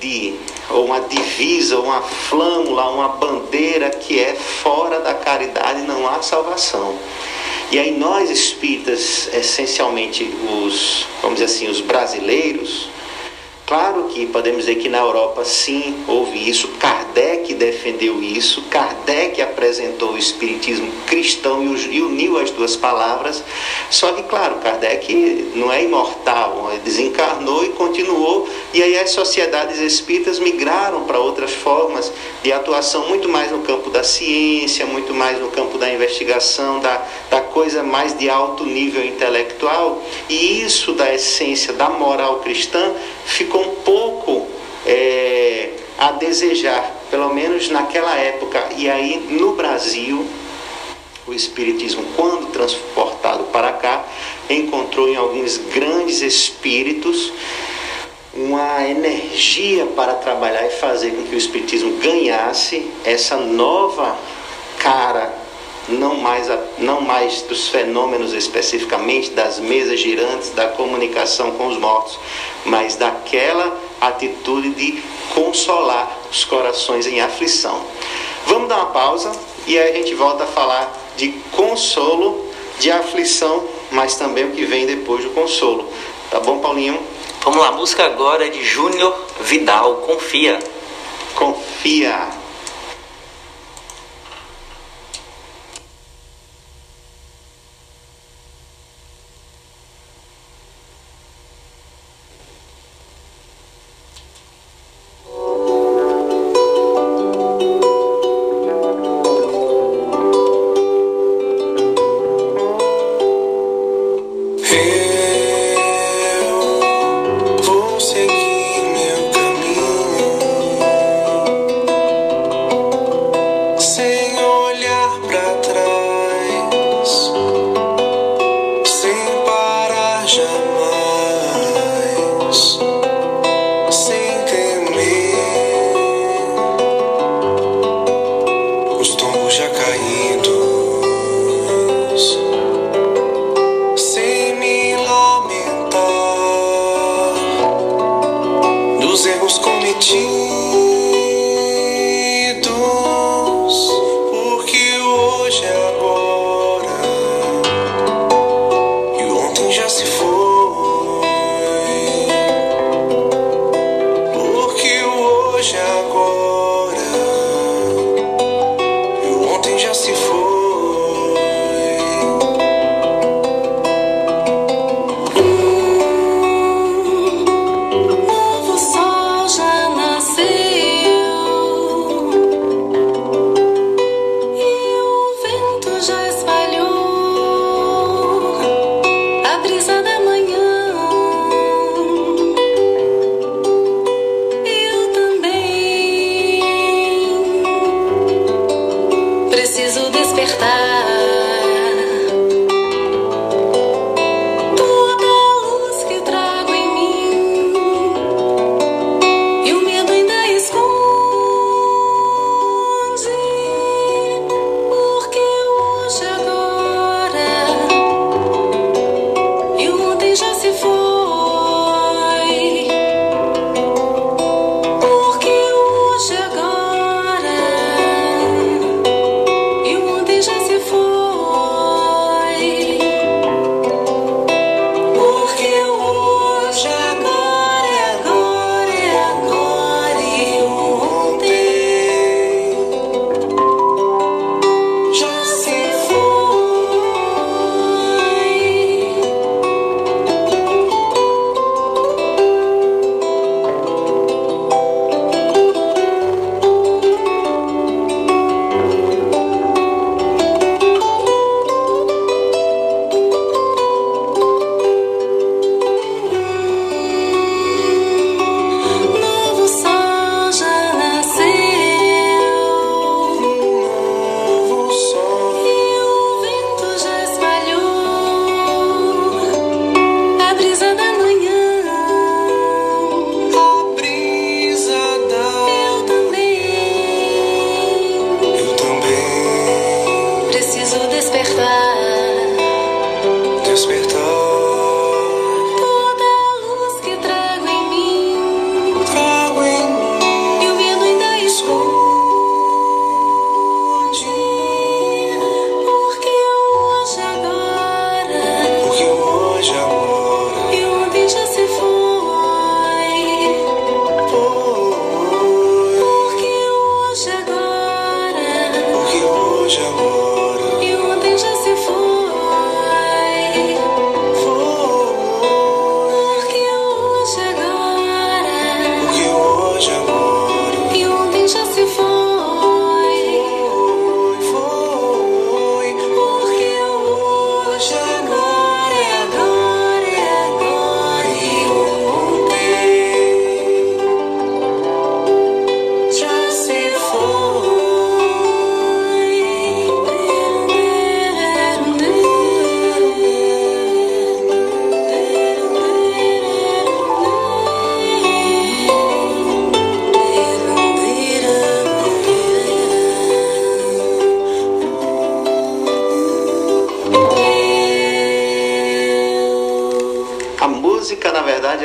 S3: de ou uma divisa, uma flâmula, uma bandeira que é fora da caridade não há salvação. E aí nós espíritas, essencialmente os, vamos dizer assim, os brasileiros, Claro que podemos dizer que na Europa sim houve isso, Kardec defendeu isso, Kardec apresentou o Espiritismo cristão e uniu as duas palavras. Só que, claro, Kardec não é imortal, desencarnou e continuou, e aí as sociedades espíritas migraram para outras formas de atuação, muito mais no campo da ciência, muito mais no campo da investigação, da, da coisa mais de alto nível intelectual, e isso da essência da moral cristã ficou um pouco é, a desejar, pelo menos naquela época. E aí no Brasil, o Espiritismo, quando transportado para cá, encontrou em alguns grandes espíritos uma energia para trabalhar e fazer com que o Espiritismo ganhasse essa nova cara não mais, a, não mais dos fenômenos especificamente, das mesas girantes, da comunicação com os mortos, mas daquela atitude de consolar os corações em aflição. Vamos dar uma pausa e aí a gente volta a falar de consolo, de aflição, mas também o que vem depois do consolo. Tá bom, Paulinho?
S2: Vamos lá, a música agora é de Júnior Vidal, Confia.
S3: Confia.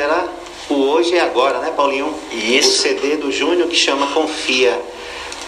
S3: Verdade, era o Hoje é Agora, né, Paulinho?
S2: Isso.
S3: O CD do Júnior que chama Confia.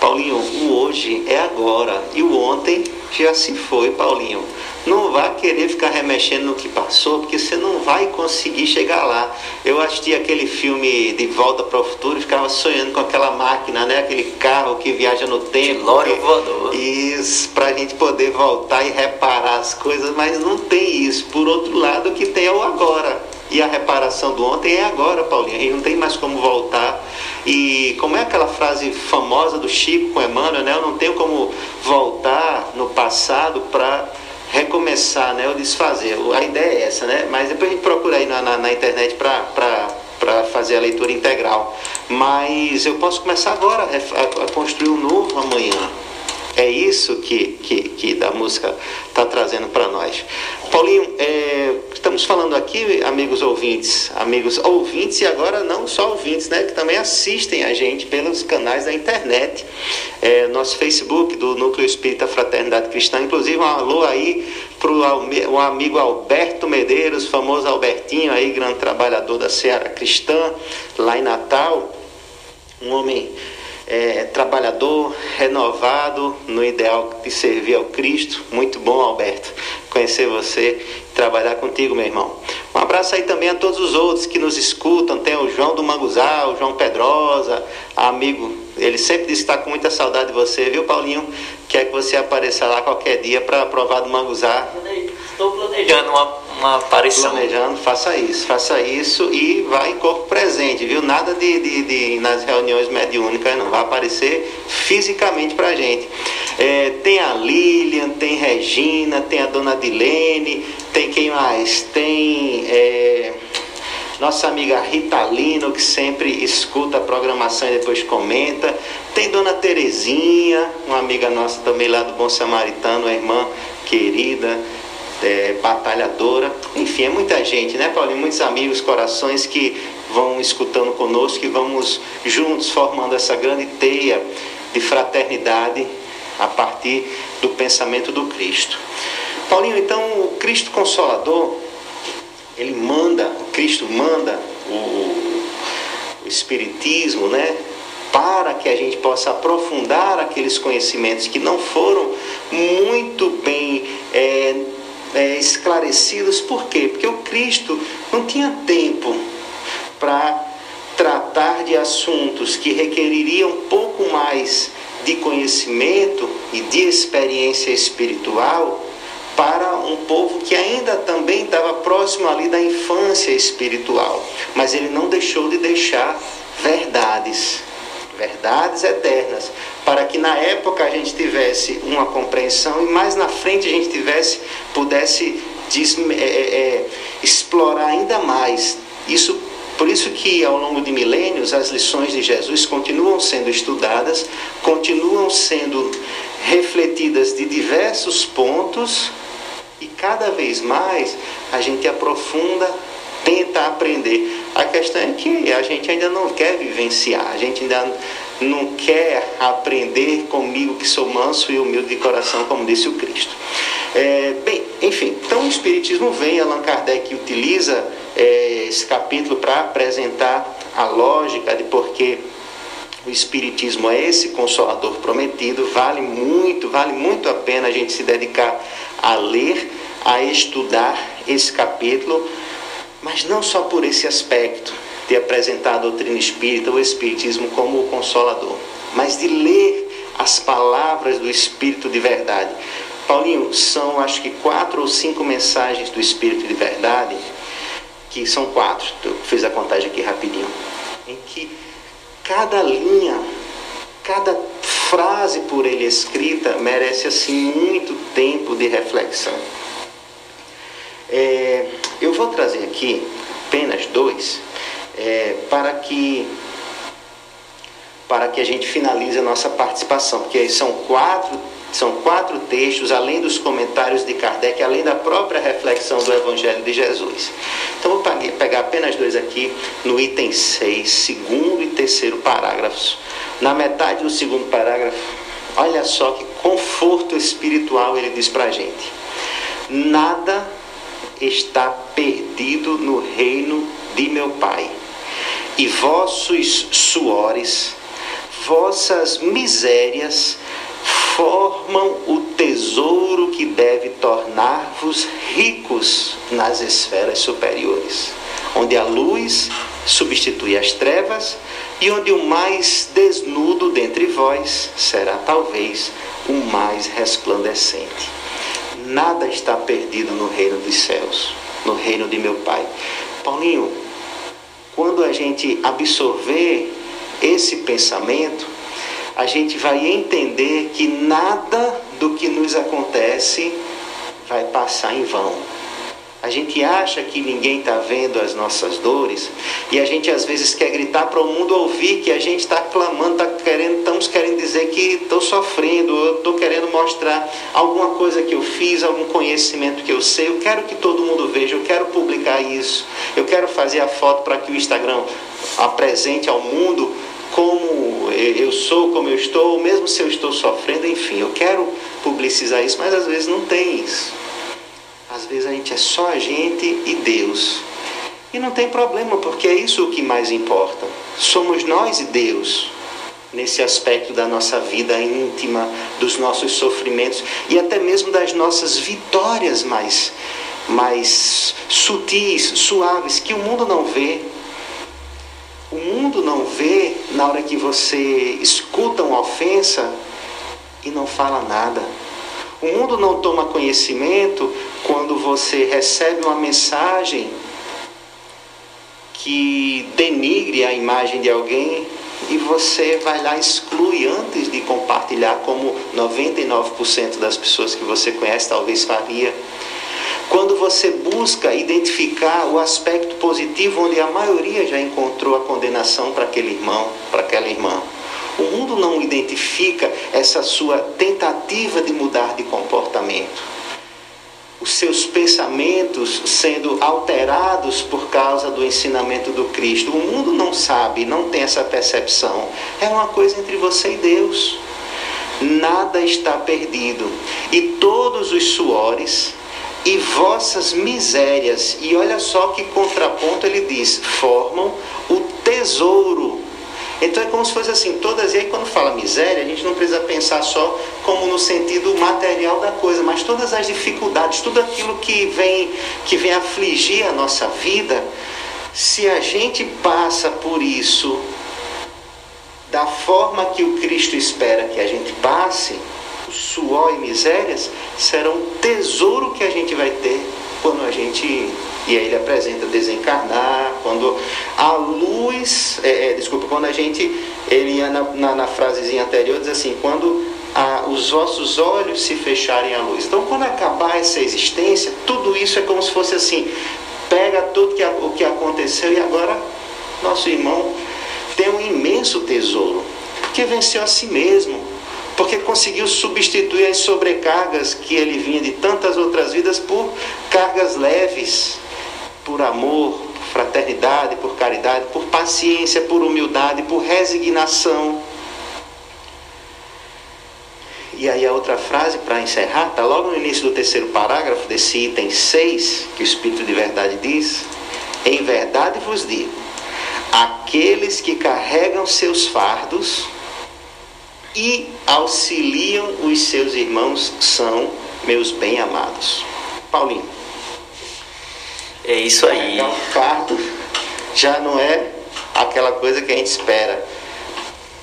S3: Paulinho, o hoje é agora. E o ontem já se foi, Paulinho. Não vá querer ficar remexendo no que passou, porque você não vai conseguir chegar lá. Eu assisti aquele filme De Volta para o Futuro e ficava sonhando com aquela máquina, né? Aquele carro que viaja no tempo. Porque-
S2: voador.
S3: Isso, pra gente poder voltar e reparar as coisas, mas não tem isso. Por outro lado, o que tem é o agora. E a reparação do ontem é agora, Paulinho. E não tem mais como voltar. E como é aquela frase famosa do Chico com Emmanuel, né? Eu não tenho como voltar no passado para recomeçar, né? Ou desfazer. A ideia é essa, né? Mas depois a gente procura aí na, na, na internet para fazer a leitura integral. Mas eu posso começar agora a- a construir um novo amanhã. É isso que, que, que da música está trazendo para nós. Paulinho, é, estamos falando aqui, amigos ouvintes, amigos ouvintes e agora não só ouvintes, né, que também assistem a gente pelos canais da internet, é, nosso Facebook do Núcleo Espírita Fraternidade Cristã, inclusive um alô aí para o amigo Alberto Medeiros, famoso Albertinho aí, grande trabalhador da Seara Cristã, lá em Natal, um homem é, trabalhador, renovado, no ideal de servir ao Cristo. Muito bom, Alberto, conhecer você trabalhar contigo, meu irmão. Um abraço aí também a todos os outros que nos escutam. Tem o João do Manguzal, o João Pedrosa, amigo. Ele sempre diz que está com muita saudade de você, viu, Paulinho? Quer que você apareça lá qualquer dia para provar do Manguzá.
S2: Estou planejando uma, uma aparição.
S3: Planejando, faça isso, faça isso e vá em corpo presente, viu? Nada de, de, de nas reuniões mediúnicas, não. Vai aparecer fisicamente pra gente. É, tem a Lilian, tem Regina, tem a dona Dilene, tem quem mais? Tem. é, nossa amiga Rita Lino, que sempre escuta a programação e depois comenta. Tem Dona Terezinha, uma amiga nossa também lá do Bom Samaritano, uma irmã querida, é, batalhadora. Enfim, é muita gente, né, Paulinho? Muitos amigos, corações que vão escutando conosco e vamos juntos formando essa grande teia de fraternidade a partir do pensamento do Cristo. Paulinho, então, o Cristo Consolador ele manda, o Cristo manda o, o Espiritismo, né? Para que a gente possa aprofundar aqueles conhecimentos que não foram muito bem é, é, esclarecidos. Por quê? Porque o Cristo não tinha tempo para tratar de assuntos que requereriam um pouco mais de conhecimento e de experiência espiritual para um povo que ainda também estava próximo ali da infância espiritual, mas ele não deixou de deixar verdades, verdades eternas, para que na época a gente tivesse uma compreensão e mais na frente a gente tivesse pudesse des- é, é, é, explorar ainda mais. Isso por isso que ao longo de milênios as lições de Jesus continuam sendo estudadas, continuam sendo refletidas de diversos pontos e cada vez mais a gente aprofunda, tenta aprender. A questão é que a gente ainda não quer vivenciar, a gente ainda não quer aprender comigo que sou manso e humilde de coração, como disse o Cristo. É, bem, enfim, então o Espiritismo vem, Allan Kardec utiliza é, esse capítulo para apresentar a lógica de por que o Espiritismo é esse consolador prometido, vale muito, vale muito a pena a gente se dedicar a ler, a estudar esse capítulo, mas não só por esse aspecto de apresentar a doutrina espírita, o Espiritismo como o consolador, mas de ler as palavras do Espírito de verdade. Paulinho, são acho que quatro ou cinco mensagens do Espírito de verdade, que são quatro, fiz a contagem aqui rapidinho, em que cada linha, cada frase por ele escrita merece assim muito tempo de reflexão. É, eu vou trazer aqui apenas dois é, para que para que a gente finalize a nossa participação, porque são quatro são quatro textos, além dos comentários de Kardec, além da própria reflexão do Evangelho de Jesus. Então, vou pegar apenas dois aqui no item 6, segundo e terceiro parágrafos. Na metade do segundo parágrafo, olha só que conforto espiritual ele diz para a gente: Nada está perdido no reino de meu Pai, e vossos suores, vossas misérias, formam o tesouro que deve tornar-vos ricos nas esferas superiores, onde a luz substitui as trevas e onde o mais desnudo dentre vós será talvez o mais resplandecente. Nada está perdido no reino dos céus, no reino de meu Pai. Paulinho, quando a gente absorver esse pensamento, a gente vai entender que nada do que nos acontece vai passar em vão. A gente acha que ninguém está vendo as nossas dores e a gente às vezes quer gritar para o mundo ouvir que a gente está clamando, tá querendo, estamos querendo dizer que estou sofrendo, eu estou querendo mostrar alguma coisa que eu fiz, algum conhecimento que eu sei. Eu quero que todo mundo veja, eu quero publicar isso, eu quero fazer a foto para que o Instagram apresente ao mundo como eu sou, como eu estou, mesmo se eu estou sofrendo, enfim, eu quero publicizar isso, mas às vezes não tem isso. Às vezes a gente é só a gente e Deus. E não tem problema, porque é isso o que mais importa. Somos nós e Deus nesse aspecto da nossa vida íntima, dos nossos sofrimentos e até mesmo das nossas vitórias mais mais sutis, suaves que o mundo não vê. O mundo não vê na hora que você escuta uma ofensa e não fala nada. O mundo não toma conhecimento quando você recebe uma mensagem que denigre a imagem de alguém e você vai lá exclui antes de compartilhar, como 99% das pessoas que você conhece talvez faria. Quando você busca identificar o aspecto positivo onde a maioria já encontrou a condenação para aquele irmão, para aquela irmã. O mundo não identifica essa sua tentativa de mudar de comportamento os seus pensamentos sendo alterados por causa do ensinamento do Cristo. O mundo não sabe, não tem essa percepção. É uma coisa entre você e Deus. Nada está perdido. E todos os suores e vossas misérias, e olha só que contraponto ele diz, formam o tesouro então é como se fosse assim, todas, e aí quando fala miséria, a gente não precisa pensar só como no sentido material da coisa, mas todas as dificuldades, tudo aquilo que vem, que vem afligir a nossa vida, se a gente passa por isso da forma que o Cristo espera que a gente passe, suor e misérias serão tesouro que a gente vai ter quando a gente e aí ele apresenta desencarnar, quando a luz, é, é, desculpa, quando a gente, ele na, na, na frasezinha anterior, diz assim, quando a, os vossos olhos se fecharem à luz. Então, quando acabar essa existência, tudo isso é como se fosse assim, pega tudo que, o que aconteceu e agora nosso irmão tem um imenso tesouro, porque venceu a si mesmo, porque conseguiu substituir as sobrecargas que ele vinha de tantas outras vidas por cargas leves por amor, por fraternidade, por caridade, por paciência, por humildade, por resignação. E aí a outra frase para encerrar, está logo no início do terceiro parágrafo desse item 6, que o Espírito de Verdade diz: Em verdade vos digo, aqueles que carregam seus fardos e auxiliam os seus irmãos são meus bem-amados. Paulinho.
S2: É isso aí.
S3: Então, fardo já não é aquela coisa que a gente espera.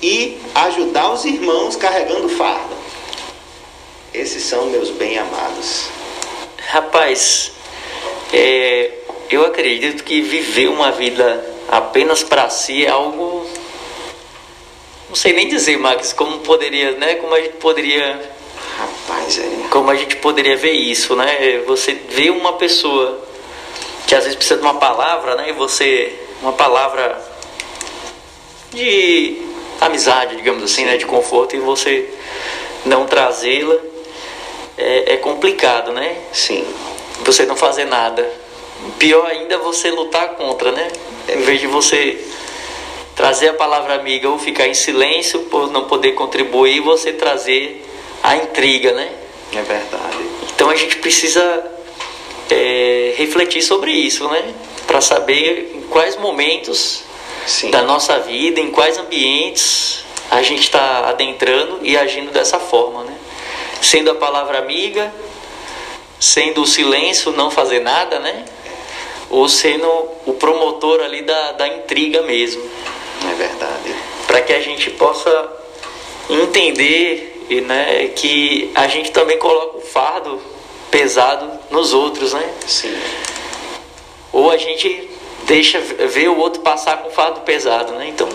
S3: e ajudar os irmãos carregando fardo. Esses são meus bem amados.
S2: Rapaz, é, eu acredito que viver uma vida apenas para si é algo. Não sei nem dizer, Max, como poderia, né? Como a gente poderia
S3: Rapaz, é.
S2: como a gente poderia ver isso, né? Você vê uma pessoa que às vezes precisa de uma palavra, né? E você, uma palavra de amizade, digamos assim, né? De conforto, e você não trazê-la é, é complicado, né?
S3: Sim.
S2: Você não fazer nada. Pior ainda é você lutar contra, né? Em vez de você trazer a palavra amiga ou ficar em silêncio por não poder contribuir, você trazer a intriga, né?
S3: É verdade.
S2: Então a gente precisa é, refletir sobre isso, né? Para saber em quais momentos
S3: Sim.
S2: da nossa vida, em quais ambientes a gente está adentrando e agindo dessa forma, né? Sendo a palavra amiga, sendo o silêncio, não fazer nada, né? Ou sendo o promotor ali da, da intriga mesmo
S3: É verdade.
S2: para que a gente possa entender né, que a gente também coloca o fardo pesado nos outros, né?
S3: Sim.
S2: Ou a gente deixa ver o outro passar com fardo pesado, né? Então,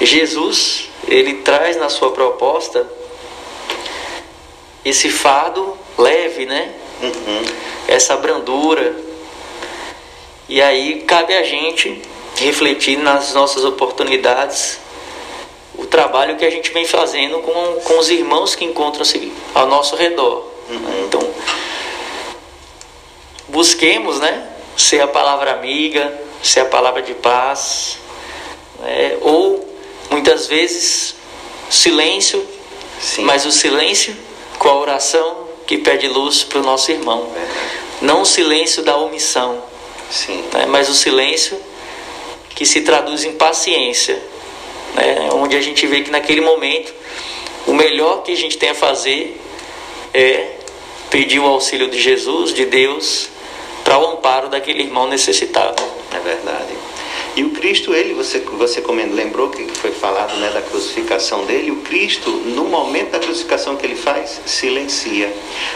S2: Jesus, ele traz na sua proposta esse fardo leve, né?
S3: Uhum.
S2: essa brandura. E aí cabe a gente refletir nas nossas oportunidades o trabalho que a gente vem fazendo com, com os irmãos que encontram-se ao nosso redor. Então, busquemos, né? Ser a palavra amiga, ser a palavra de paz, né? ou muitas vezes silêncio,
S3: Sim.
S2: mas o silêncio com a oração que pede luz para o nosso irmão. Não o silêncio da omissão,
S3: Sim.
S2: né? mas o silêncio que se traduz em paciência, né? onde a gente vê que naquele momento o melhor que a gente tem a fazer é pedir o auxílio de Jesus, de Deus, para o amparo daquele irmão necessitado.
S3: É verdade. E o Cristo, ele, você, você lembrou que foi falado né, da crucificação dele? O Cristo, no momento da crucificação que ele faz, silencia.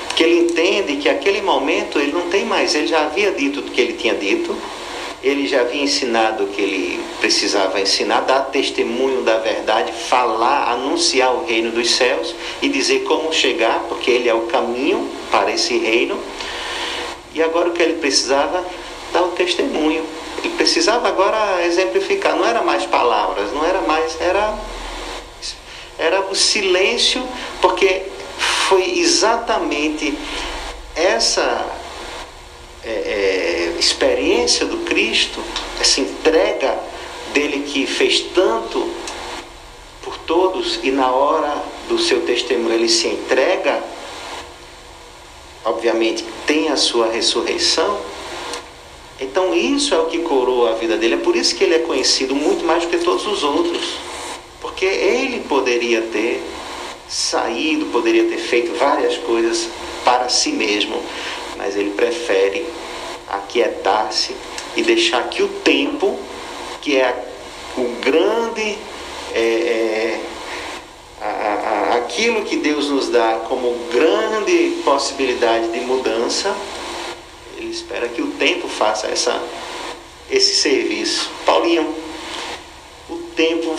S3: Porque ele entende que aquele momento ele não tem mais, ele já havia dito o que ele tinha dito, ele já havia ensinado o que ele precisava ensinar, dar testemunho da verdade, falar, anunciar o reino dos céus e dizer como chegar, porque ele é o caminho para esse reino. E agora o que ele precisava? Dar o testemunho. Ele precisava agora exemplificar, não era mais palavras, não era mais, era, era o silêncio, porque foi exatamente essa é, é, experiência do Cristo, essa entrega dele que fez tanto por todos e na hora do seu testemunho ele se entrega, obviamente tem a sua ressurreição. Então isso é o que coroa a vida dele. É por isso que ele é conhecido muito mais do que todos os outros. Porque ele poderia ter saído, poderia ter feito várias coisas para si mesmo, mas ele prefere aquietar-se e deixar que o tempo, que é o grande, é, é, aquilo que Deus nos dá como grande possibilidade de mudança, ele espera que o tempo faça essa, esse serviço. Paulinho, o tempo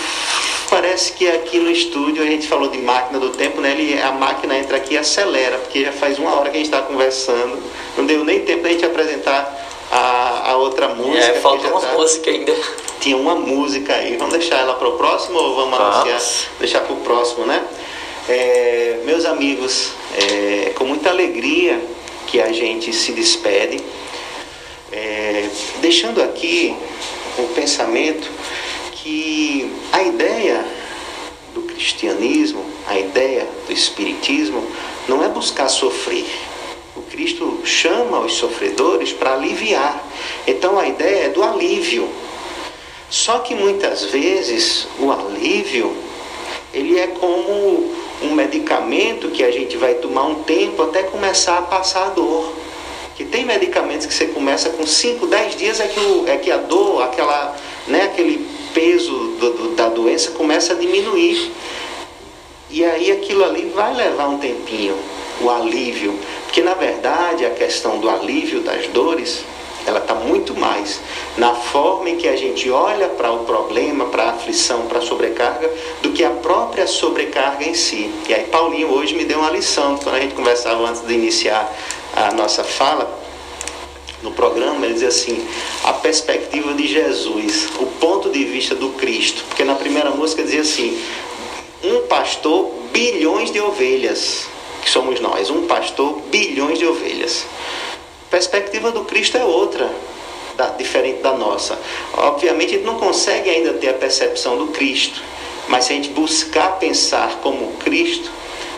S3: parece que aqui no estúdio a gente falou de máquina do tempo, né? Ele, a máquina entra aqui e acelera, porque já faz uma hora que a gente está conversando. Não deu nem tempo da gente apresentar a, a outra música.
S2: É, falta uma
S3: tá-
S2: música ainda.
S3: tinha uma música aí. Vamos deixar ela para o próximo ou vamos,
S2: Vamos.
S3: anunciar? Deixar para o próximo, né? É, meus amigos, é com muita alegria que a gente se despede, é, deixando aqui o pensamento que a ideia do cristianismo, a ideia do espiritismo, não é buscar sofrer. O Cristo chama os sofredores para aliviar. Então a ideia é do alívio. Só que muitas vezes o alívio ele é como um medicamento que a gente vai tomar um tempo até começar a passar a dor. Que tem medicamentos que você começa com 5, 10 dias é que, o, é que a dor, aquela, né, aquele peso do- do- da doença começa a diminuir. E aí aquilo ali vai levar um tempinho, o alívio. Porque na verdade a questão do alívio das dores, ela está muito mais na forma em que a gente olha para o problema, para a aflição, para a sobrecarga, do que a própria sobrecarga em si. E aí Paulinho hoje me deu uma lição, quando a gente conversava antes de iniciar a nossa fala, no programa, ele dizia assim: a perspectiva de Jesus, o ponto de vista do Cristo. Porque na primeira música dizia assim: um pastor, bilhões de ovelhas, que somos nós, um pastor, bilhões de ovelhas. A perspectiva do Cristo é outra, da- diferente da nossa. Obviamente, a gente não consegue ainda ter a percepção do Cristo, mas se a gente buscar pensar como Cristo,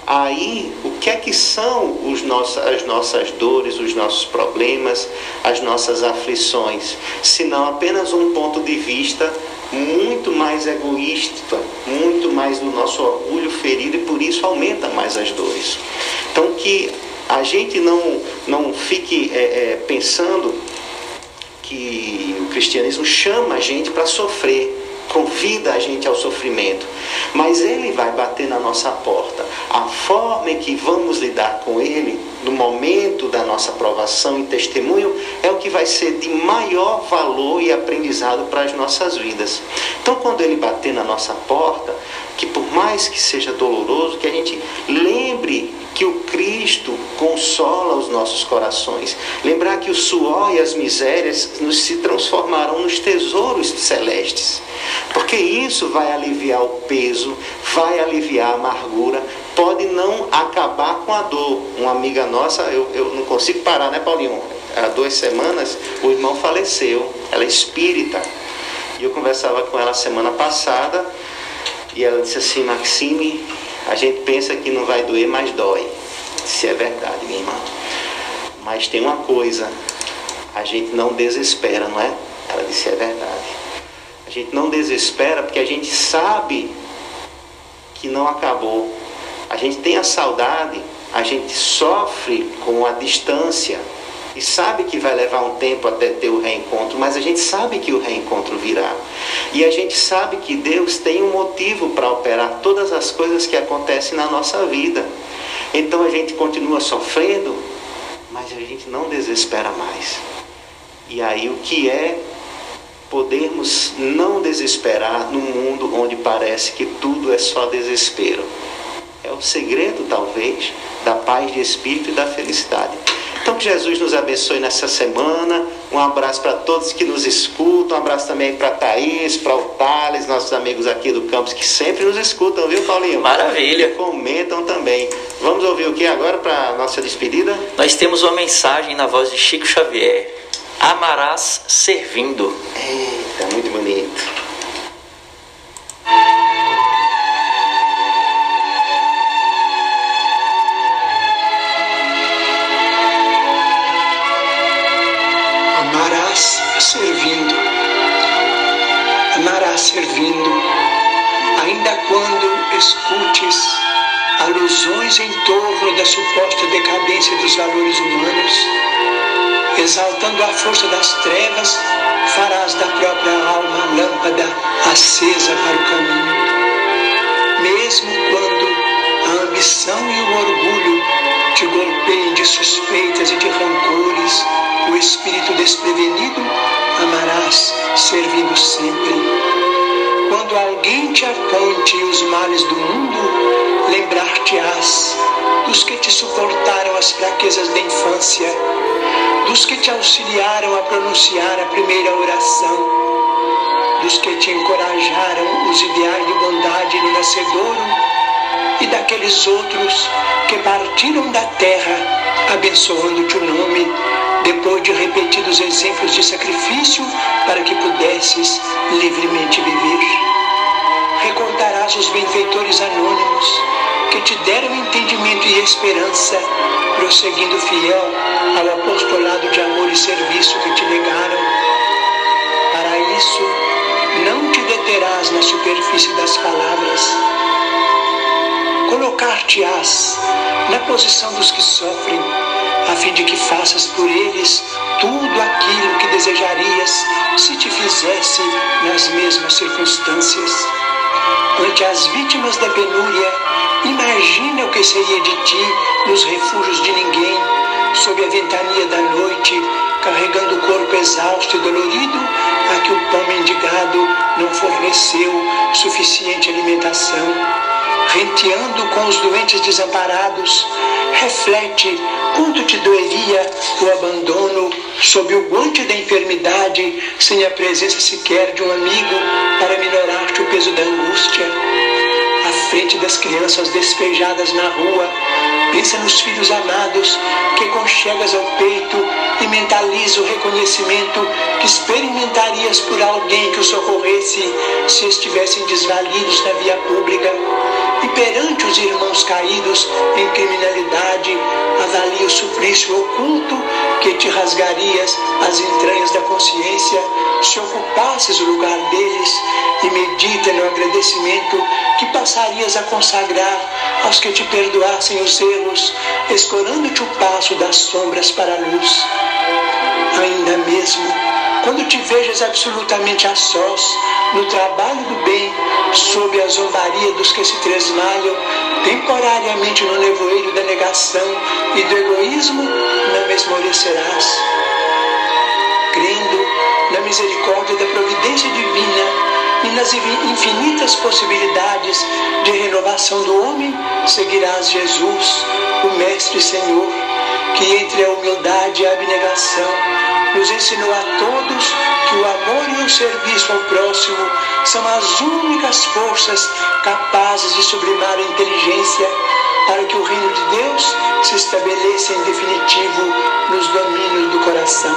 S3: aí o que é que são os nossos, as nossas dores, os nossos problemas, as nossas aflições, se não apenas um ponto de vista muito mais egoísta, muito mais do nosso orgulho ferido e por isso aumenta mais as dores. Então que a gente não, não fique é, é, pensando que o cristianismo chama a gente para sofrer, convida a gente ao sofrimento, mas ele vai bater na nossa porta. A forma em que vamos lidar com ele no momento da nossa aprovação e testemunho é o que vai ser de maior valor e aprendizado para as nossas vidas. Então, quando ele bater na nossa porta, que por mais que seja doloroso, que a gente lembre que o Cristo consola os nossos corações. Lembrar que o suor e as misérias nos se transformarão nos tesouros celestes. Porque isso vai aliviar o peso, vai aliviar a amargura, pode não acabar com a dor. Uma amiga nossa, eu, eu não consigo parar, né, Paulinho? Há duas semanas o irmão faleceu, ela é espírita. E eu conversava com ela semana passada e ela disse assim, Maxime, a gente pensa que não vai doer, mas dói. Se é verdade, minha irmã. Mas tem uma coisa, a gente não desespera, não é? Ela disse, é verdade. A gente não desespera porque a gente sabe que não acabou. A gente tem a saudade, a gente sofre com a distância e sabe que vai levar um tempo até ter o reencontro, mas a gente sabe que o reencontro virá. E a gente sabe que Deus tem um motivo para operar todas as coisas que acontecem na nossa vida. Então a gente continua sofrendo, mas a gente não desespera mais. E aí o que é podermos não desesperar num mundo onde parece que tudo é só desespero? É o segredo, talvez, da paz de espírito e da felicidade. Então, que Jesus nos abençoe nessa semana. Um abraço para todos que nos escutam. Um abraço também para Thaís, para o Thales, nossos amigos aqui do campus que sempre nos escutam, viu, Paulinho?
S2: Maravilha.
S3: E comentam também. Vamos ouvir o que agora para nossa despedida?
S2: Nós temos uma mensagem na voz de Chico Xavier. Amarás servindo.
S3: Eita, muito bonito.
S6: Escutes alusões em torno da suposta decadência dos valores humanos, exaltando a força das trevas, farás da própria alma a lâmpada acesa para o caminho. Mesmo quando a ambição e o orgulho te golpeiem de suspeitas e de rancores, o espírito desprevenido amarás servindo sempre. Quando alguém te aponte os males do mundo, lembrar-te-ás dos que te suportaram as fraquezas da infância, dos que te auxiliaram a pronunciar a primeira oração, dos que te encorajaram os ideais de bondade no nascedouro e daqueles outros que partiram da terra abençoando-te o nome, depois de repetidos exemplos de sacrifício para que pudesses livremente viver. Recordarás os benfeitores anônimos que te deram entendimento e esperança, prosseguindo fiel ao apostolado de amor e serviço que te legaram. Para isso, não te deterás na superfície das palavras, colocar-te-ás na posição dos que sofrem, a fim de que faças por eles tudo aquilo que desejarias se te fizesse nas mesmas circunstâncias. Ante as vítimas da penúria, imagina o que seria de ti nos refúgios de ninguém, sob a ventania da noite, carregando o corpo exausto e dolorido, a que o pão mendigado não forneceu suficiente alimentação. Renteando com os doentes desamparados, reflete quanto te doeria o abandono sob o guante da enfermidade, sem a presença sequer de um amigo para minorar-te o peso da angústia. Frente das crianças despejadas na rua, pensa nos filhos amados que conchegas ao peito e mentaliza o reconhecimento que experimentarias por alguém que os socorresse se estivessem desvalidos na via pública. E perante os irmãos caídos em criminalidade, avalia o suplício oculto que te rasgarias as entranhas da consciência se ocupasses o lugar deles e medita no agradecimento que passarias a consagrar aos que te perdoassem os erros, escorando-te o passo das sombras para a luz. Ainda mesmo, quando te vejas absolutamente a sós, no trabalho do bem, sob a zombaria dos que se tresmalham, temporariamente no nevoeiro da negação e do egoísmo, não esmorecerás. Crendo na misericórdia da providência divina e nas infinitas possibilidades de renovação do homem, seguirás Jesus, o Mestre Senhor, que entre a humildade e a abnegação nos ensinou a todos que o amor e o serviço ao próximo são as únicas forças capazes de sublimar a inteligência para que o reino de Deus se estabeleça em definitivo nos domínios do coração.